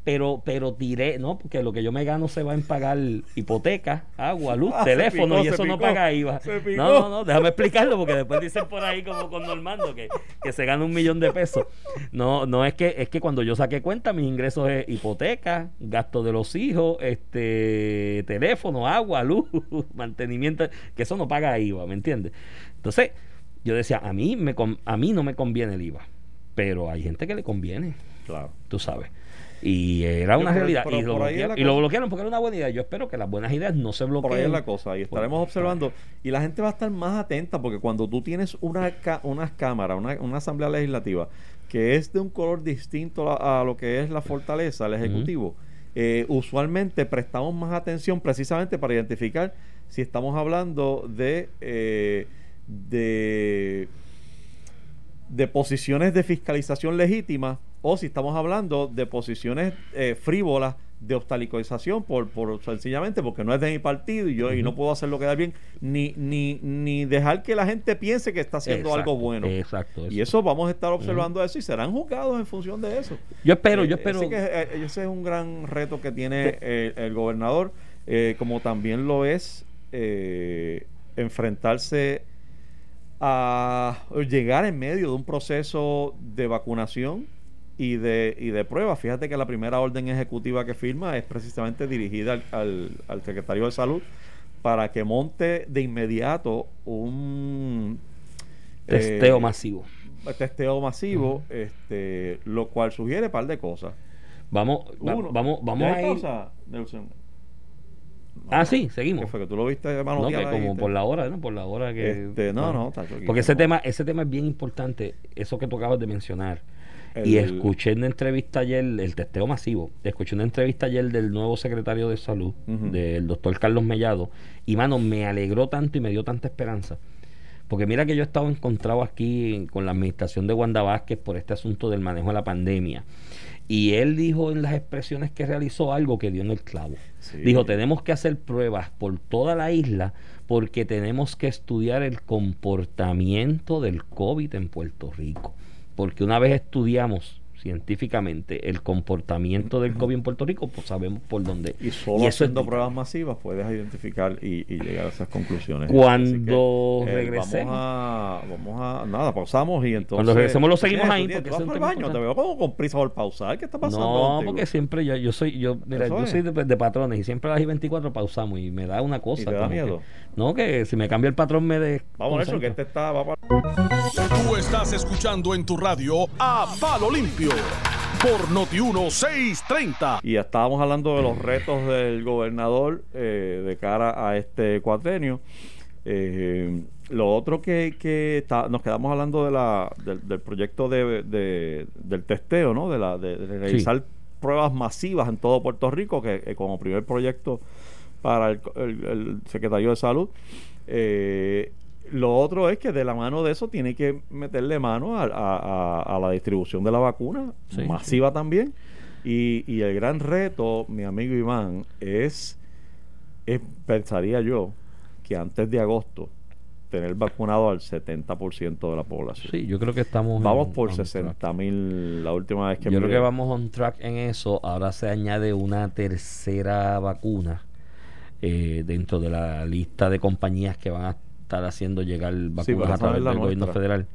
pero, pero tiré, no, porque lo que yo me gano se va en pagar hipoteca, agua, luz, Ah, teléfono, picó, y eso no paga IVA. No, no, no, déjame explicarlo, porque después dicen por ahí como con Normando que, que se gana un millón de pesos. No, no es que, es que cuando yo saqué cuenta, mis ingresos es hipoteca, gasto de los hijos, este teléfono, agua, luz, mantenimiento, que eso no paga IVA, ¿me entiendes? Entonces, yo decía, a mí, me, a mí no me conviene el IVA, pero hay gente que le conviene, Claro. tú sabes. Y era una creo- realidad. pero Y lo, bloquearon, la y lo cosa. bloquearon porque era una buena idea. Yo espero que las buenas ideas no se bloqueen. Por ahí es la cosa. Y estaremos observando. Y la gente va a estar más atenta porque cuando tú tienes una, unas cámaras, una, una asamblea legislativa que es de un color distinto a, a lo que es la fortaleza, el ejecutivo, eh, usualmente prestamos más atención precisamente para identificar si estamos hablando de, eh, de, de posiciones de fiscalización legítima o si estamos hablando de posiciones eh, frívolas de obstaculización por, por sencillamente porque no es de mi partido y yo y no puedo hacerlo quedar bien ni ni ni dejar que la gente piense que está haciendo Exacto, algo bueno Exacto. y eso vamos a estar observando eso y serán juzgados en función de eso Yo espero, yo Eh, espero. que, eh, ese es un gran reto que tiene eh, el gobernador, eh, como también lo es eh, enfrentarse a llegar en medio de un proceso de vacunación y de, y de prueba. Fíjate que la primera orden ejecutiva que firma es precisamente dirigida al, al- al secretario de salud para que monte de inmediato un Testeo eh, masivo. testeo masivo, este, lo cual sugiere un par de cosas. Vamos, va- vamos, vamos ¿ya a ir. Nelson? Ah, sí, ¿Qué seguimos. fue que tú lo viste No, manotear que como por la hora, ¿no? Por la hora que. Este, no, no, tacho, aquí Porque ese tema, ese tema es bien importante, eso que tú acabas de mencionar. Y escuché en una entrevista ayer, el testeo masivo, escuché una entrevista ayer del nuevo secretario de salud, del doctor Carlos Mellado, y mano, me alegró tanto y me dio tanta esperanza. Porque mira que yo he estado encontrado aquí con la administración de Wanda Vázquez por este asunto del manejo de la pandemia. Y él dijo en las expresiones que realizó algo que dio en el clavo. Sí. Dijo, tenemos que hacer pruebas por toda la isla porque tenemos que estudiar el comportamiento del COVID en Puerto Rico. Porque una vez estudiamos científicamente el comportamiento del COVID en Puerto Rico, pues sabemos por dónde. Y solo eso es haciendo vital. pruebas masivas puedes identificar y, y llegar a esas conclusiones. Cuando que, eh, regresemos. Vamos a, vamos a. Nada, pausamos y entonces. Cuando regresemos lo ¿Tú seguimos ahí, tú porque tú vas es un el baño, te veo como con prisa por pausar. ¿Qué está pasando? No, contigo? porque siempre yo, yo soy, yo, mira, yo es. soy de, de patrones y siempre a las I 24 pausamos y me da una cosa. ¿Y te da que- miedo? No, que si me cambia el patrón me de. Vamos, Nelson, que este está. Va para... Tú estás escuchando en tu radio a Palo Limpio por Noti 1630. Y ya estábamos hablando de los retos del gobernador eh, de cara a este cuatrenio. Eh, lo otro que, que está- nos quedamos hablando de la, del, del proyecto de, de- del testeo, ¿no? De, la, de, de realizar pruebas masivas en todo Puerto Rico, que eh, como primer proyecto para el, el- el secretario de Salud. Eh, lo otro es que de la mano de eso tiene que meterle mano a, a- a- a la distribución de la vacuna, Sí, masiva también. Y, y el gran reto, mi amigo Iván, es, es, pensaría yo, que antes de agosto tener vacunado al 70% de la población. Sí, yo creo que estamos. Vamos en- por on track. 60 mil la última vez que Yo creo que vamos on track en eso. Ahora se añade una tercera vacuna eh, dentro de la lista de compañías que van a estar haciendo llegar vacunas pero a través es del gobierno federal.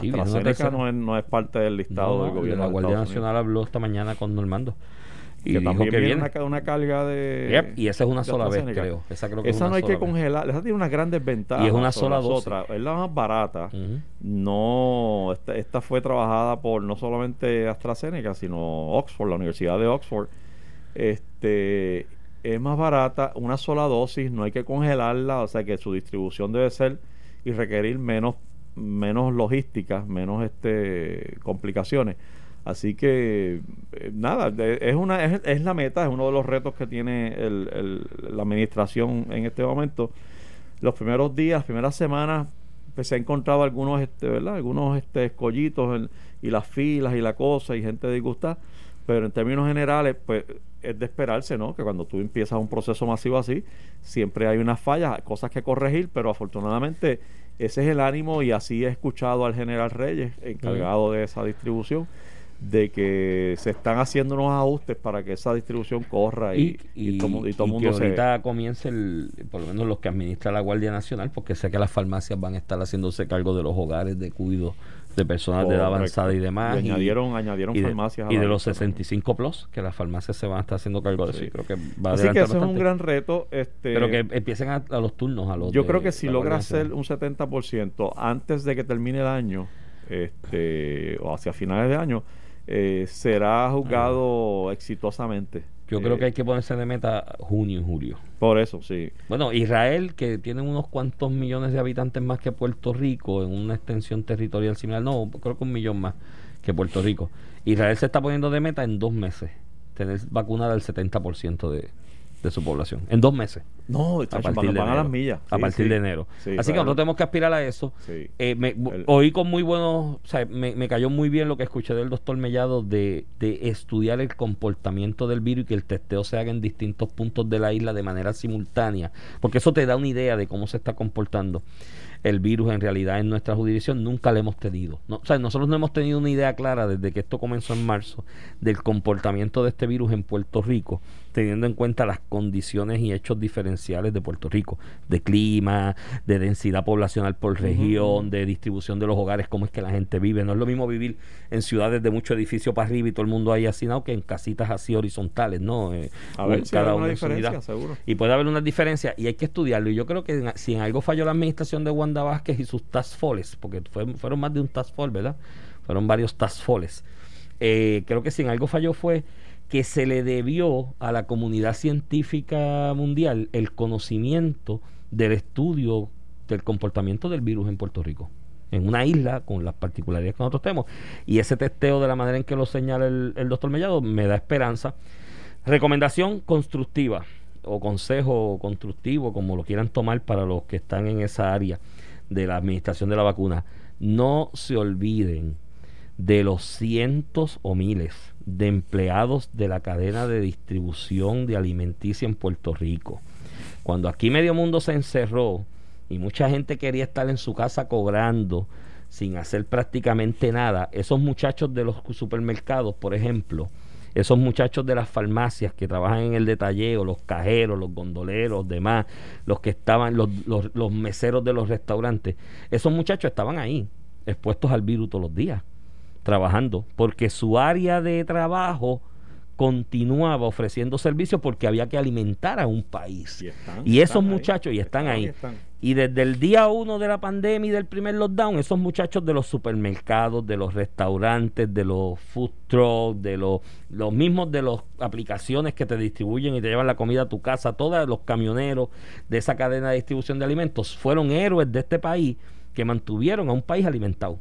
Sí, no es, no es parte del listado No, del de gobierno la Guardia Unidos. Nacional habló esta mañana con Normando. Y que dijo también que viene una, ca- una carga de Yep, y esa es una sola vez, creo. Esa creo que es esa una no hay que congelar esa tiene unas grandes ventajas Y es una sola dosis. otras. es la más barata no esta, esta fue trabajada por no solamente AstraZeneca sino Oxford la Universidad de Oxford este es más barata una sola dosis no hay que congelarla o sea que su distribución debe ser y requerir menos menos logística menos este complicaciones así que eh, nada es una es, es la meta es uno de los retos que tiene el- el- la administración en este momento los primeros días, las primeras semanas, pues se ha encontrado algunos, este, ¿verdad? Algunos este, escollitos y las filas y la cosa y gente disgustada. Pero en términos generales, pues es de esperarse, ¿no? Que cuando tú empiezas un proceso masivo así, siempre hay unas fallas, cosas que corregir, pero afortunadamente ese es el ánimo y así he escuchado al general Reyes, encargado de esa distribución, de que se están haciendo unos ajustes para que esa distribución corra y, y, todo, el mundo que ahorita comience el, por lo menos los que administra la Guardia Nacional, porque sé que las farmacias van a estar haciéndose cargo de los hogares de cuido de personas de edad avanzada y demás. Y añadieron, añadieron farmacias. y de los 65 plus, que las farmacias se van a estar haciendo cargo de eso. Creo que va Así que eso es un gran reto. Este, Pero que empiecen a, los turnos. a los Yo creo que si logra hacer un 70% antes de que termine el año, este, o hacia finales de año, eh, será juzgado exitosamente. Yo creo que hay que ponerse de meta junio y julio. Por eso, sí. Bueno, Israel, que tiene unos cuantos millones de habitantes más que Puerto Rico, en una extensión territorial similar, no, creo que un millón más que Puerto Rico. Israel se está poniendo de meta en dos meses, tener vacunada el 70% de, de su población en dos meses. No, a partir de a las millas. a partir de enero. Así que nosotros tenemos que aspirar a eso. Eh, me, oí con muy buenos, o sea, me, cayó muy bien lo que escuché del doctor Mellado de, de estudiar el comportamiento del virus y que el testeo se haga en distintos puntos de la isla de manera simultánea, porque eso te da una idea de cómo se está comportando el virus en realidad en nuestra jurisdicción nunca le hemos tenido. No, o sea, nosotros no hemos tenido una idea clara desde que esto comenzó en marzo del comportamiento de este virus en Puerto Rico, teniendo en cuenta las condiciones y hechos diferenciales de Puerto Rico, de clima, de densidad poblacional por región, de distribución de los hogares, cómo es que la gente vive. No es lo mismo vivir en ciudades de mucho edificio para arriba y todo el mundo ahí hacinado que en casitas así horizontales, ¿no? Eh, A ver, cada una diferencia, seguro. Y puede haber una diferencia y hay que estudiarlo. Y yo creo que si en algo falló la administración de Wanda Vázquez y sus task forces, porque fueron más de un task force, ¿verdad? Fueron varios task forces. Eh, creo que si en algo falló fue que se le debió a la comunidad científica mundial el conocimiento del estudio del comportamiento del virus en Puerto Rico en una isla con las particularidades que nosotros tenemos. Y ese testeo de la manera en que lo señala el, doctor Mellado me da esperanza. Recomendación constructiva o consejo constructivo, como lo quieran tomar para los que están en esa área de la administración de la vacuna. No se olviden de los cientos o miles de empleados de la cadena de distribución de alimenticia en Puerto Rico. Cuando aquí medio mundo se encerró y mucha gente quería estar en su casa cobrando sin hacer prácticamente nada, esos muchachos de los supermercados, por ejemplo, esos muchachos de las farmacias que trabajan en el detalleo, los cajeros, los gondoleros, demás, los que estaban, los, los, los meseros de los restaurantes, esos muchachos estaban ahí, expuestos al virus todos los días trabajando, porque su área de trabajo continuaba ofreciendo servicios porque había que alimentar a un país. Y, esos muchachos, y están, ahí. Y desde el día uno de la pandemia y del primer lockdown, esos muchachos de los supermercados, de los restaurantes, de los food trucks, de los, los mismos de las aplicaciones que te distribuyen y te llevan la comida a tu casa, todos los camioneros de esa cadena de distribución de alimentos, fueron héroes de este país que mantuvieron a un país alimentado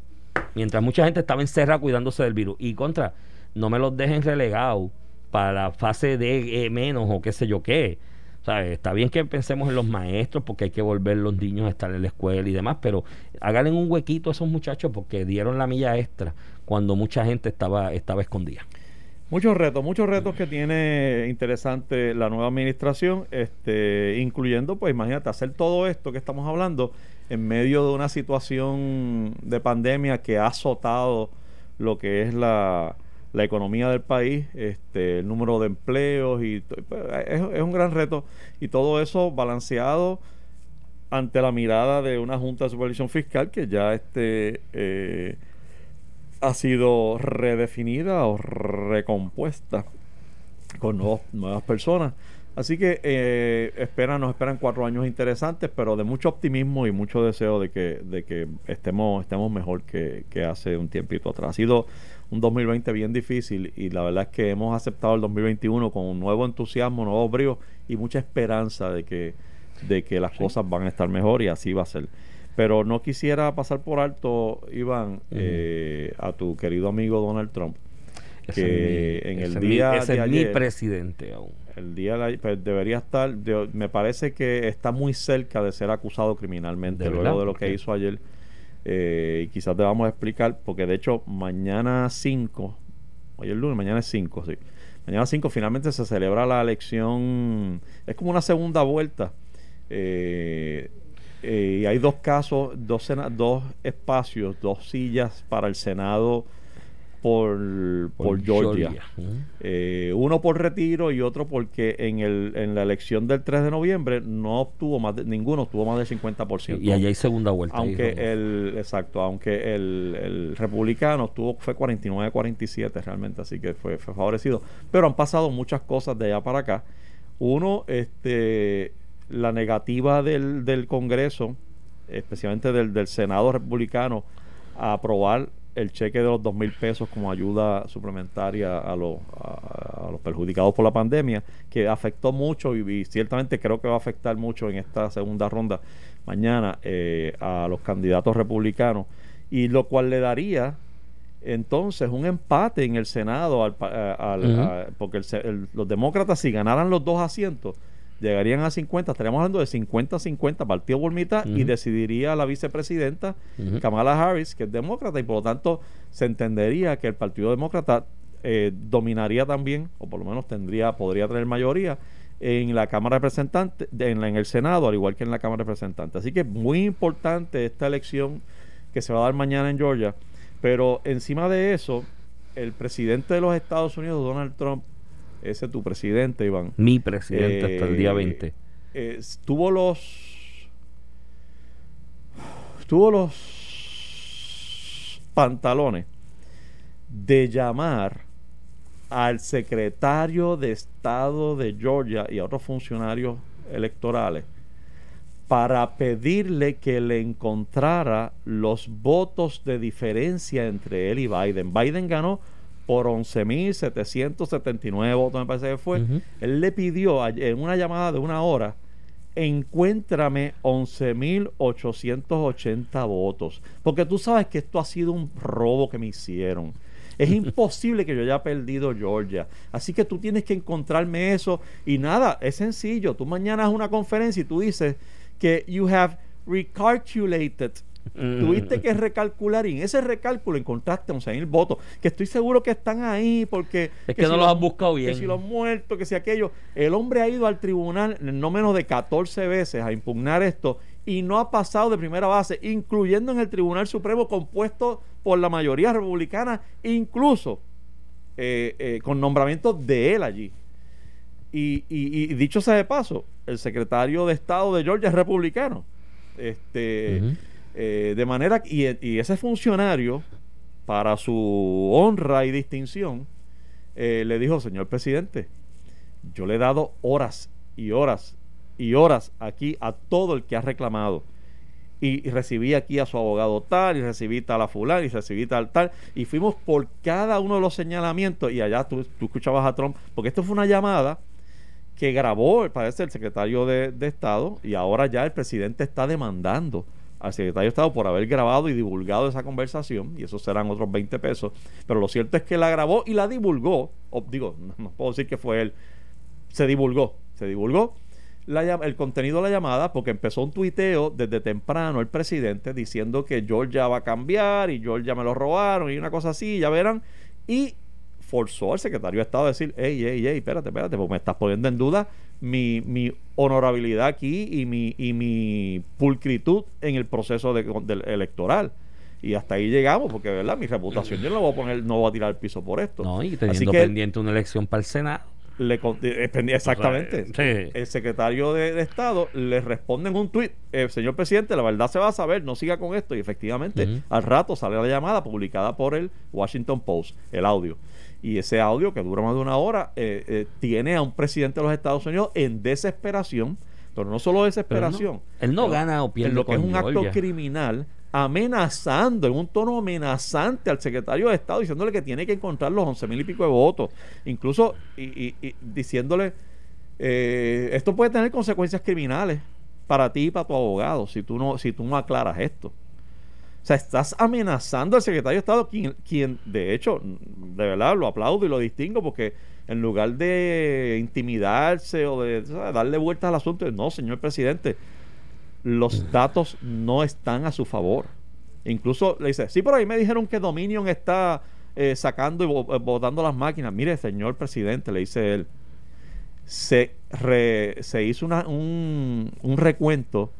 mientras mucha gente estaba encerrada cuidándose del virus. Y contra, no me los dejen relegados para la fase de menos o qué sé yo qué. Sea, está bien que pensemos en los maestros porque hay que volver los niños a estar en la escuela y demás, pero háganle un huequito a esos muchachos porque dieron la milla extra cuando mucha gente estaba, estaba escondida. Muchos retos, muchos retos que tiene interesante la nueva administración, este, incluyendo, pues imagínate, hacer todo esto que estamos hablando en medio de una situación de pandemia que ha azotado lo que es la, la economía del país, este, el número de empleos y pues, es, un gran reto. Y todo eso balanceado ante la mirada de una junta de supervisión fiscal que ya este eh, ha sido redefinida o recompuesta con nuevas personas Así que eh, esperan, nos esperan cuatro años interesantes, pero de mucho optimismo y mucho deseo de que, de que estemos, estemos mejor que, hace un tiempito atrás. Ha sido un 2020 bien difícil y la verdad es que hemos aceptado el 2021 con un nuevo entusiasmo, nuevo brío y mucha esperanza de que, de que las cosas van a estar mejor y así va a ser. Pero no quisiera pasar por alto, Iván, eh, a tu querido amigo Donald Trump, que en el día ese es mi presidente aún el día pues, debería estar, me parece que está muy cerca de ser acusado criminalmente luego de lo que hizo ayer. Eh, y quizás te vamos a explicar, porque de hecho mañana 5, hoy es lunes, mañana es 5, sí. Mañana 5 finalmente se celebra la elección, es como una segunda vuelta. Eh, eh, y hay dos casos, dos, sena- dos espacios, dos sillas para el Senado por, por, Georgia. Eh, uno por retiro y otro porque en, el, en la elección del 3 de noviembre no obtuvo más de, ninguno obtuvo más del 50%. Y allá hay segunda vuelta. aunque el exacto, aunque el, el republicano tuvo fue 49-47 realmente, así que fue, fue favorecido, pero han pasado muchas cosas de allá para acá. Uno, este la negativa del, del Congreso, especialmente del, del Senado republicano, a aprobar el cheque de los dos mil pesos como ayuda suplementaria a los, a, a los perjudicados por la pandemia, que afectó mucho y, y ciertamente creo que va a afectar mucho en esta segunda ronda mañana eh, a los candidatos republicanos, y lo cual le daría entonces un empate en el Senado, al, a- al- a- porque el el- los demócratas si ganaran los dos asientos, llegarían a 50, estaríamos hablando de 50-50 partido por mitad y decidiría la vicepresidenta. Kamala Harris, que es demócrata, y por lo tanto se entendería que el Partido Demócrata eh, dominaría también, o por lo menos tendría, podría tener mayoría en la Cámara de Representantes, de- en, la- en el Senado, al igual que en la Cámara de Representantes. Así que muy importante esta elección que se va a dar mañana en Georgia. Pero encima de eso, el presidente de los Estados Unidos, Donald Trump, ese es tu presidente, Iván, Mi presidente hasta el día eh, 20. eh, tuvo los tuvo los pantalones de llamar al secretario de Estado de Georgia y a otros funcionarios electorales para pedirle que le encontrara los votos de diferencia entre él y Biden. Biden ganó por 11.779 votos, me parece que fue. Él le pidió en una llamada de una hora, encuéntrame 11.880 votos. Porque tú sabes que esto ha sido un robo que me hicieron. Es imposible que yo haya perdido Georgia. Así que tú tienes que encontrarme eso. Y nada, es sencillo. Tú mañana haz una conferencia y tú dices que you have recalculated. Tuviste que recalcular y en ese recálculo encontraste 11.000 votos. Que estoy seguro que están ahí porque... Es que no los los has buscado Que bien. si los muertos, que si aquello. El hombre ha ido al tribunal no menos de 14 veces a impugnar esto y no ha pasado de primera base, incluyendo en el Tribunal Supremo compuesto por la mayoría republicana, incluso eh, eh, con nombramientos de él allí. Y, y- y dicho sea de paso, el secretario de Estado de Georgia es republicano. Este. Eh, de manera y, y ese funcionario, para su honra y distinción, eh, le dijo, señor presidente, yo le he dado horas y horas y horas aquí a todo el que ha reclamado. Y, recibí aquí a su abogado tal, y recibí tal a fulano, y recibí tal tal, y fuimos por cada uno de los señalamientos, y allá tú, tú escuchabas a Trump, porque esto fue una llamada que grabó, parece, el secretario de, de Estado, y ahora ya el presidente está demandando al secretario de Estado por haber grabado y divulgado esa conversación, y eso serán otros 20 pesos, pero lo cierto es que la grabó y la divulgó, o, digo, no, puedo decir que fue él, se divulgó, se divulgó. La el contenido de la llamada porque empezó un tuiteo desde temprano el presidente diciendo que Georgia va a cambiar y Georgia me lo robaron y una cosa así, ya verán, y forzó al secretario de Estado a decir, hey, hey, hey, espérate, espérate, porque me estás poniendo en duda mi, mi honorabilidad aquí y mi, y mi pulcritud en el proceso de, del electoral. Y hasta ahí llegamos, porque verdad, mi reputación yo no voy a poner, no voy a tirar el piso por esto. No, y Así teniendo que pendiente una elección para el Senado. le con- eh, eh, exactamente. O sea, sí. El secretario de, de Estado le responde en un tuit, eh, señor presidente, la verdad se va a saber, no siga con esto. Y efectivamente, al rato sale la llamada publicada por el Washington Post, el audio. Y ese audio, que dura más de una hora, eh, eh, tiene a un presidente de los Estados Unidos en desesperación, pero no solo desesperación. él no gana o pierde En lo que es un acto criminal, amenazando, en un tono amenazante al secretario de Estado, diciéndole que tiene que encontrar los once mil y pico de votos. Incluso y, y- y diciéndole, eh, esto puede tener consecuencias criminales para ti y para tu abogado si tú no, si tú no aclaras esto. O sea, estás amenazando al secretario de Estado, quien, quien de hecho, de verdad lo aplaudo y lo distingo porque en lugar de intimidarse o de darle vueltas al asunto, no, señor presidente, los datos no están a su favor. Incluso le dice, sí, pero ahí me dijeron que Dominion está eh, sacando y eh, botando las máquinas. Mire, señor presidente, le dice él, se, re- se hizo una- un, un recuento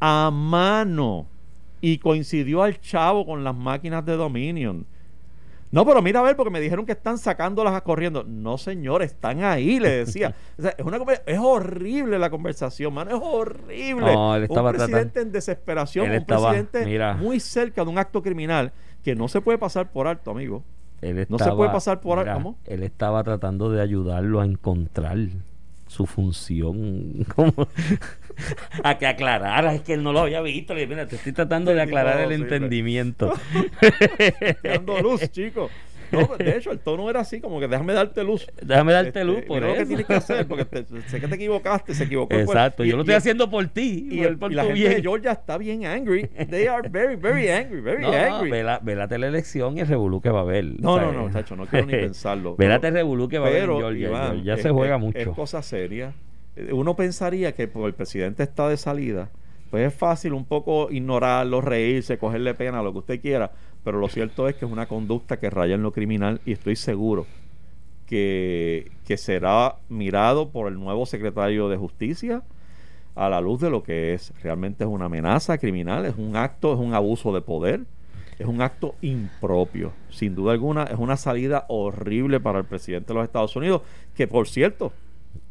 a mano y coincidió al chavo con las máquinas de Dominion. No, pero mira a ver, porque me dijeron que están sacándolas corriendo. No, señor, están ahí, le decía. O sea, es, una, es horrible la conversación, mano, es horrible. No, él estaba un presidente en desesperación, Él un estaba- presidente mira. muy cerca de un acto criminal que no se puede pasar por alto, amigo. Él No se puede pasar por ¿cómo? Él estaba tratando de ayudarlo a encontrar su función. como a que aclarara, es que él no lo había visto. Le dije, mira, te estoy tratando de aclarar el entendimiento. Dando luz, chicos. No, pues, de hecho, el tono era así, como que déjame darte luz. Déjame darte Este, luz por mira lo que eso. tienes que hacer, porque te- sé que te equivocaste, se equivocó. Exacto, Y- yo lo estoy haciendo por ti. Y, el- por y la gente bien. de Georgia está bien angry. They are very, very angry, very No, angry. vela- velate la elección y el revolú que va a haber. No, no, no, chacho, no quiero ni pensarlo. Velate el revolú que va a haber en Pero, Georgia. Iván, Georgia es- se juega es- mucho. Es cosa seria. Uno pensaría que porque el presidente está de salida, pues es fácil un poco ignorarlo, reírse, cogerle pena, lo que usted quiera. Pero lo cierto es que es una conducta que raya en lo criminal y estoy seguro que, que será mirado por el nuevo secretario de Justicia a la luz de lo que es. Realmente es una amenaza criminal, es un acto, es un abuso de poder, es un acto impropio. Sin duda alguna, es una salida horrible para el presidente de los Estados Unidos, que por cierto,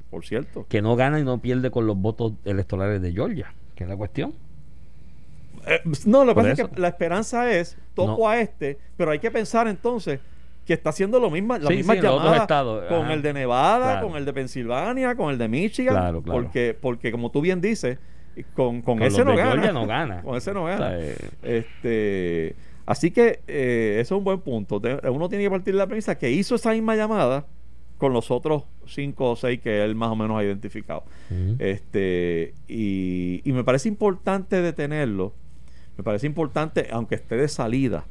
por cierto, Que no gana y no pierde con los votos electorales de Georgia, que es la cuestión. Eh, no, lo que pasa es que la esperanza es, toco No. a este, pero hay que pensar entonces que está haciendo lo misma, las Sí, mismas sí, en los otros llamadas estados, con ajá. el de Nevada, Claro. con el de Pensilvania, con el de Michigan, Claro, claro. porque porque como tú bien dices, con, con Con ese no gana. Georgia no gana. con ese no O gana. sea, eh, Este, así que eh, eso es un buen punto. Uno tiene que partir de la premisa que hizo esa misma llamada con los otros cinco o seis que él más o menos ha identificado. Este, y, y me parece importante detenerlo. Me parece importante, aunque esté de salida,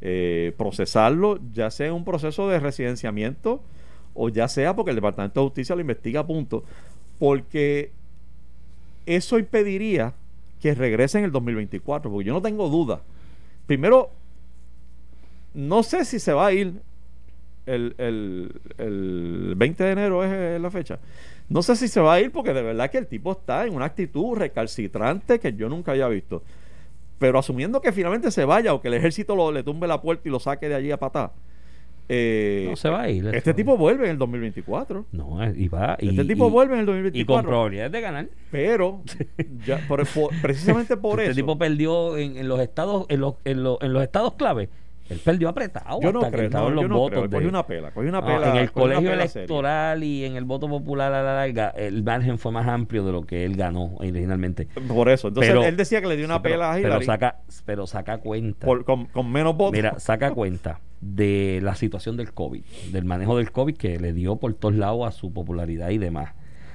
eh, procesarlo, ya sea en un proceso de residenciamiento o ya sea porque el Departamento de Justicia lo investiga a punto, porque eso impediría que regrese en el 2024, porque yo no tengo duda. Primero, no sé si se va a ir el, el, el 20 de enero es la fecha. No sé si se va a ir porque de verdad que el tipo está en una actitud recalcitrante que yo nunca había visto. Pero asumiendo que finalmente se vaya o que el ejército lo, le tumbe la puerta y lo saque de allí a patá. eh, No se va a ir, Este tipo vuelve en el 2024. No, eh, y va. Y, este tipo y- vuelve en el Y con 2024. probabilidades de ganar. pero, ya, por- por- precisamente por este eso. tipo perdió en, en los estados en los, en, los, en los estados clave. Él perdió apretado. yo no hasta creo, no, los yo no creo. votos. Cogí de- una pela, cogí una No, pela. en el colegio seria. electoral y en el voto popular a la larga, el margen fue más amplio de lo que él ganó originalmente. Por eso. Entonces Pero- él decía que le dio una Sí, pero- pela a pero, Hillary saca, pero saca cuenta. por- con, con menos votos. Mira, saca cuenta de la situación del COVID, del manejo del COVID que le dio por todos lados a su popularidad y demás.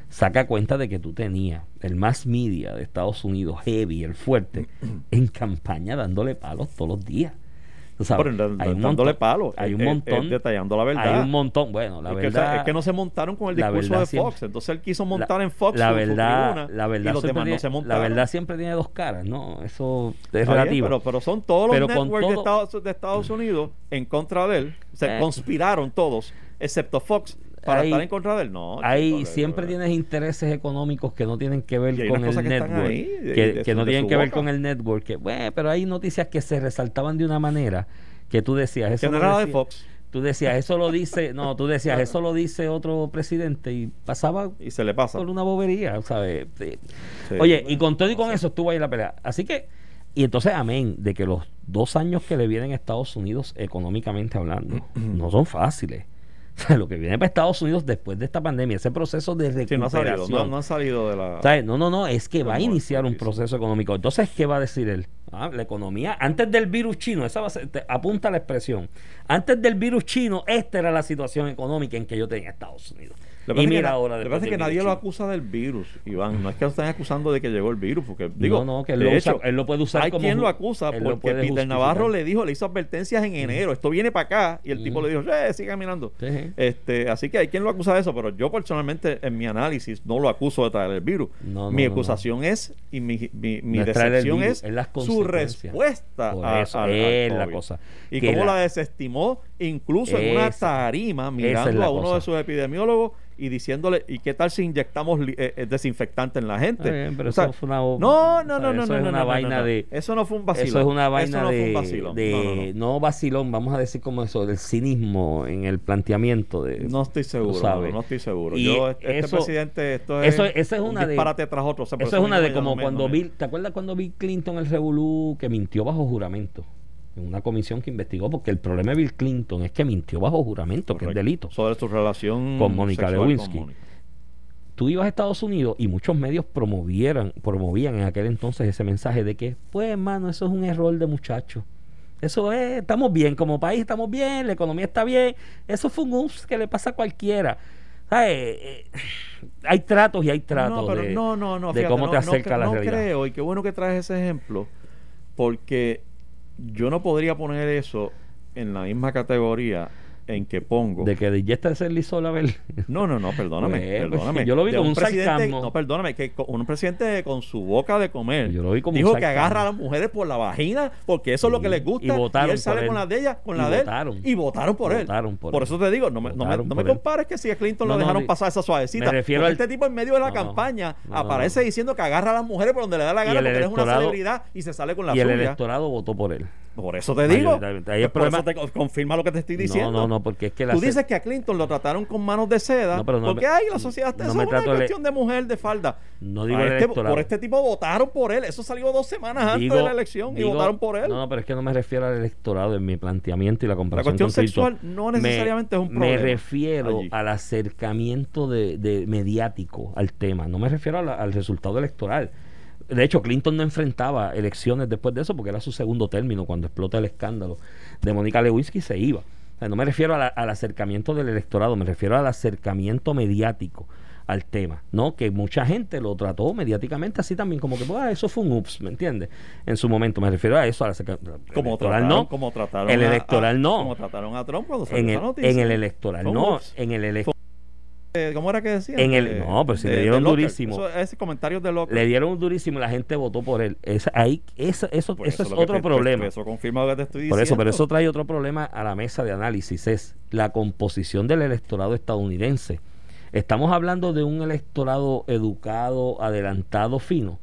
Saca cuenta de que tú tenías el más media de Estados Unidos, heavy, el fuerte, en campaña dándole palos todos los días. Tú sabes, Pero en- hay un dándole montón- palo. Hay un montón. detallando la verdad. Hay un montón. Bueno, la es, que, o verdad. sea, es que no se montaron con el discurso verdad de siempre- Fox. Entonces él quiso montar la- en Fox la verdad, tribuna, la verdad y los siempre demás no la verdad siempre tiene dos caras, ¿no? Eso es Está bien, relativo. pero, pero son todos Pero los con networks de, todo- Estados, de Estados Unidos en contra de él. Se Eh. conspiraron todos, excepto Fox, para Ahí- estar en contra de él. No, Ahí chico, siempre tienes intereses económicos que no tienen que ver hay con el network. ahí, de- que, de que su- no tienen que ver con el network. Que, bueno, pero hay noticias que se resaltaban de una manera que tú decías. Eso Que no era de Fox. Tú decías, eso lo dice. No, tú decías, eso lo dice otro presidente y pasaba Y se le pasa. por una bobería, ¿sabes? Sí. Oye, y con todo y con eso estuvo ahí la pelea. Así que, y entonces, amén, de que los dos años que le vienen a Estados Unidos, económicamente hablando, no son fáciles. Lo que viene para Estados Unidos después de esta pandemia, ese proceso de Sí, no ha salido. recuperación. No, no ha salido de la. ¿Sabes? No, no, no, es que va a iniciar un proceso económico. Entonces, ¿qué va a decir él? Ah, la economía, antes del virus chino, esa va a ser- te- apunta la expresión. Antes del virus chino, esta era la situación económica en que yo tenía Estados Unidos. Lo que Y que mira ahora. Lo que pasa es que nadie virus lo acusa del virus, Iván. No es que lo estén acusando de que llegó el virus, porque digo, no, que él de lo, hecho, usa- él lo puede usar hay como quien lo acusa lo porque puede Peter justificar. Navarro le dijo, le hizo advertencias en enero, esto viene para acá, y el tipo le dijo, eh, sigue caminando. Sí. Este, así que hay quien lo acusa de eso, pero yo personalmente en mi análisis no lo acuso de traer el virus. No, no, mi no, no. acusación es, y mi, mi, mi No decepción virus, es su respuesta Por a- eso, es la cosa. Y Que cómo la- la desestimó incluso en una tarima, mirando a uno cosa. de sus epidemiólogos y diciéndole, ¿y qué tal si inyectamos eh, eh, desinfectante en la gente? Bien, pero O sea, eso fue una no, no, no, no, eso no, es no, una no, vaina de Eso no fue un vacilón. Eso es una Eso vaina no fue un de, vacilón. de- No, vacilón, vamos a decir como eso, del cinismo en el planteamiento de No estoy seguro, sabes. no, estoy seguro. Y Yo, este eso- presidente, esto es, eso- esa es un una de- disparate tras otro. o sea, por Eso es una de como cuando Bill, ¿te acuerdas cuando Bill Clinton el revolú que mintió bajo juramento? En una comisión que investigó, porque el problema de Bill Clinton es que mintió bajo juramento, que es delito. Sobre su relación Con Mónica Lewinsky. con. Tú ibas a Estados Unidos y muchos medios promovieran, promovían en aquel entonces ese mensaje de que, pues hermano, eso es un error de muchacho. Eso es, estamos bien, como país estamos bien, la economía está bien. Eso fue un ups que le pasa a cualquiera. ¿Sabes? Eh, hay tratos y hay tratos No, pero de, no, no, no. de fíjate, cómo no- te no acerca la no realidad. creo, y qué bueno que traes ese ejemplo, porque yo no podría poner eso en la misma categoría en que pongo. De que Jester se lisó la ver. No, no, no, perdóname, Pues, perdóname. yo lo vi De como un presidente, sarcasmo. No, perdóname, que con- un presidente con su boca de comer Yo lo vi como un dijo que agarra a las mujeres por la vagina porque eso es lo que les gusta y votaron él sale por con las de ella, con Y la de él y votaron por él. Votaron por él. eso te digo, no me, no me, no me por compares que si a Clinton No, lo dejaron pasar esa suavecita. me refiero al- este tipo en medio de la campaña aparece diciendo que agarra a las mujeres por donde le da la Y gana el porque él es una celebridad y se sale con la y el suya. electorado votó por él. Por eso te digo. Ahí el por eso te co- confirma lo que te estoy diciendo. No, no, no, porque es que la Tú ce- dices que a Clinton lo trataron con manos de seda. No, pero no porque me- hay la sociedad. no eso me es una cuestión de mujer de falda. No digo este- por este tipo votaron por él. Eso salió dos semanas antes de la elección digo- y votaron por él. No, no, pero es que no me refiero al electorado en mi planteamiento y la comparación cuestión con Clinton. sexual no Me- necesariamente es un Me problema refiero allí. al acercamiento de, de mediático al tema. No me refiero la- al resultado electoral. De hecho, Clinton no enfrentaba elecciones después de eso porque era su segundo término cuando explota el escándalo de Mónica Lewinsky se iba. O sea, no me refiero a la- al acercamiento del electorado, me refiero al acercamiento mediático al tema, ¿no? Que mucha gente lo trató mediáticamente así también, como que, ah, eso fue un ups, ¿me entiendes? En su momento, me refiero a eso, al acercamiento. como trataron, no, como trataron el a- electoral a- no. Como trataron a Trump cuando salió en esa el, noticia. en el electoral no, ups. en el electoral ¿Cómo era que? En el- Eh, no, pero si de- le dieron durísimo. Eso, ese comentario de Locker. le dieron durísimo y la gente votó por él. Ahí, eso, eso, eso es otro te- problema. Eso confirma lo que te estoy diciendo. Por eso, pero eso trae otro problema a la mesa de análisis, es la composición del electorado estadounidense. Estamos hablando de un electorado educado, adelantado, fino.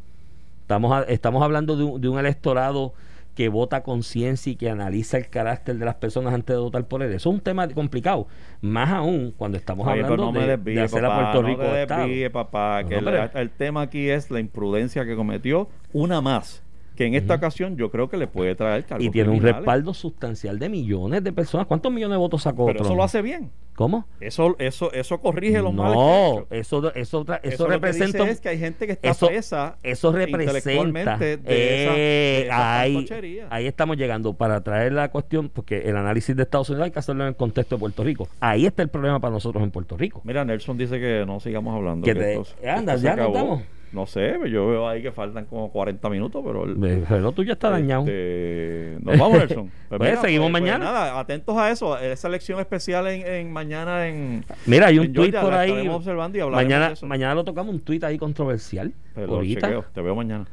Estamos, estamos hablando de un, de un electorado que vota a conciencia y que analiza el carácter de las personas antes de votar por él. Eso es un tema complicado. Más aún cuando estamos Oye, hablando no de, desvíe, de hacer a papá, Puerto Rico no te desvíe, papá, No, que no, el, tema aquí es la imprudencia que cometió una más, que en esta ocasión yo creo que le puede traer Y tiene un respaldo sustancial de millones de personas. ¿Cuántos millones de votos sacó Pero eso lo hace bien. ¿Cómo? Eso, eso, eso corrige los males No, hecho. eso, eso, eso, Eso lo que representa. dice un- es que hay gente que está eso, presa eso representa. esa- de eh, esa ahí, ahí estamos llegando para traer la cuestión, porque el análisis de Estados Unidos hay que hacerlo en el contexto de Puerto Rico. Ahí está el problema para nosotros en Puerto Rico. Mira, Nelson dice que no sigamos hablando. Que que te- esto- anda, ya nos acabó. No sé, yo veo ahí que faltan como 40 minutos, pero... el- El reloj tuyo está dañado. Este, nos vamos, Nelson. Pues, seguimos mañana. nada, atentos a eso, esa elección especial en, en mañana en. Mira, hay un tuit por ahí. observando y Mañana, de eso. mañana lo tocamos, un tuit ahí controversial. Pero ahorita. chequeo, te veo mañana.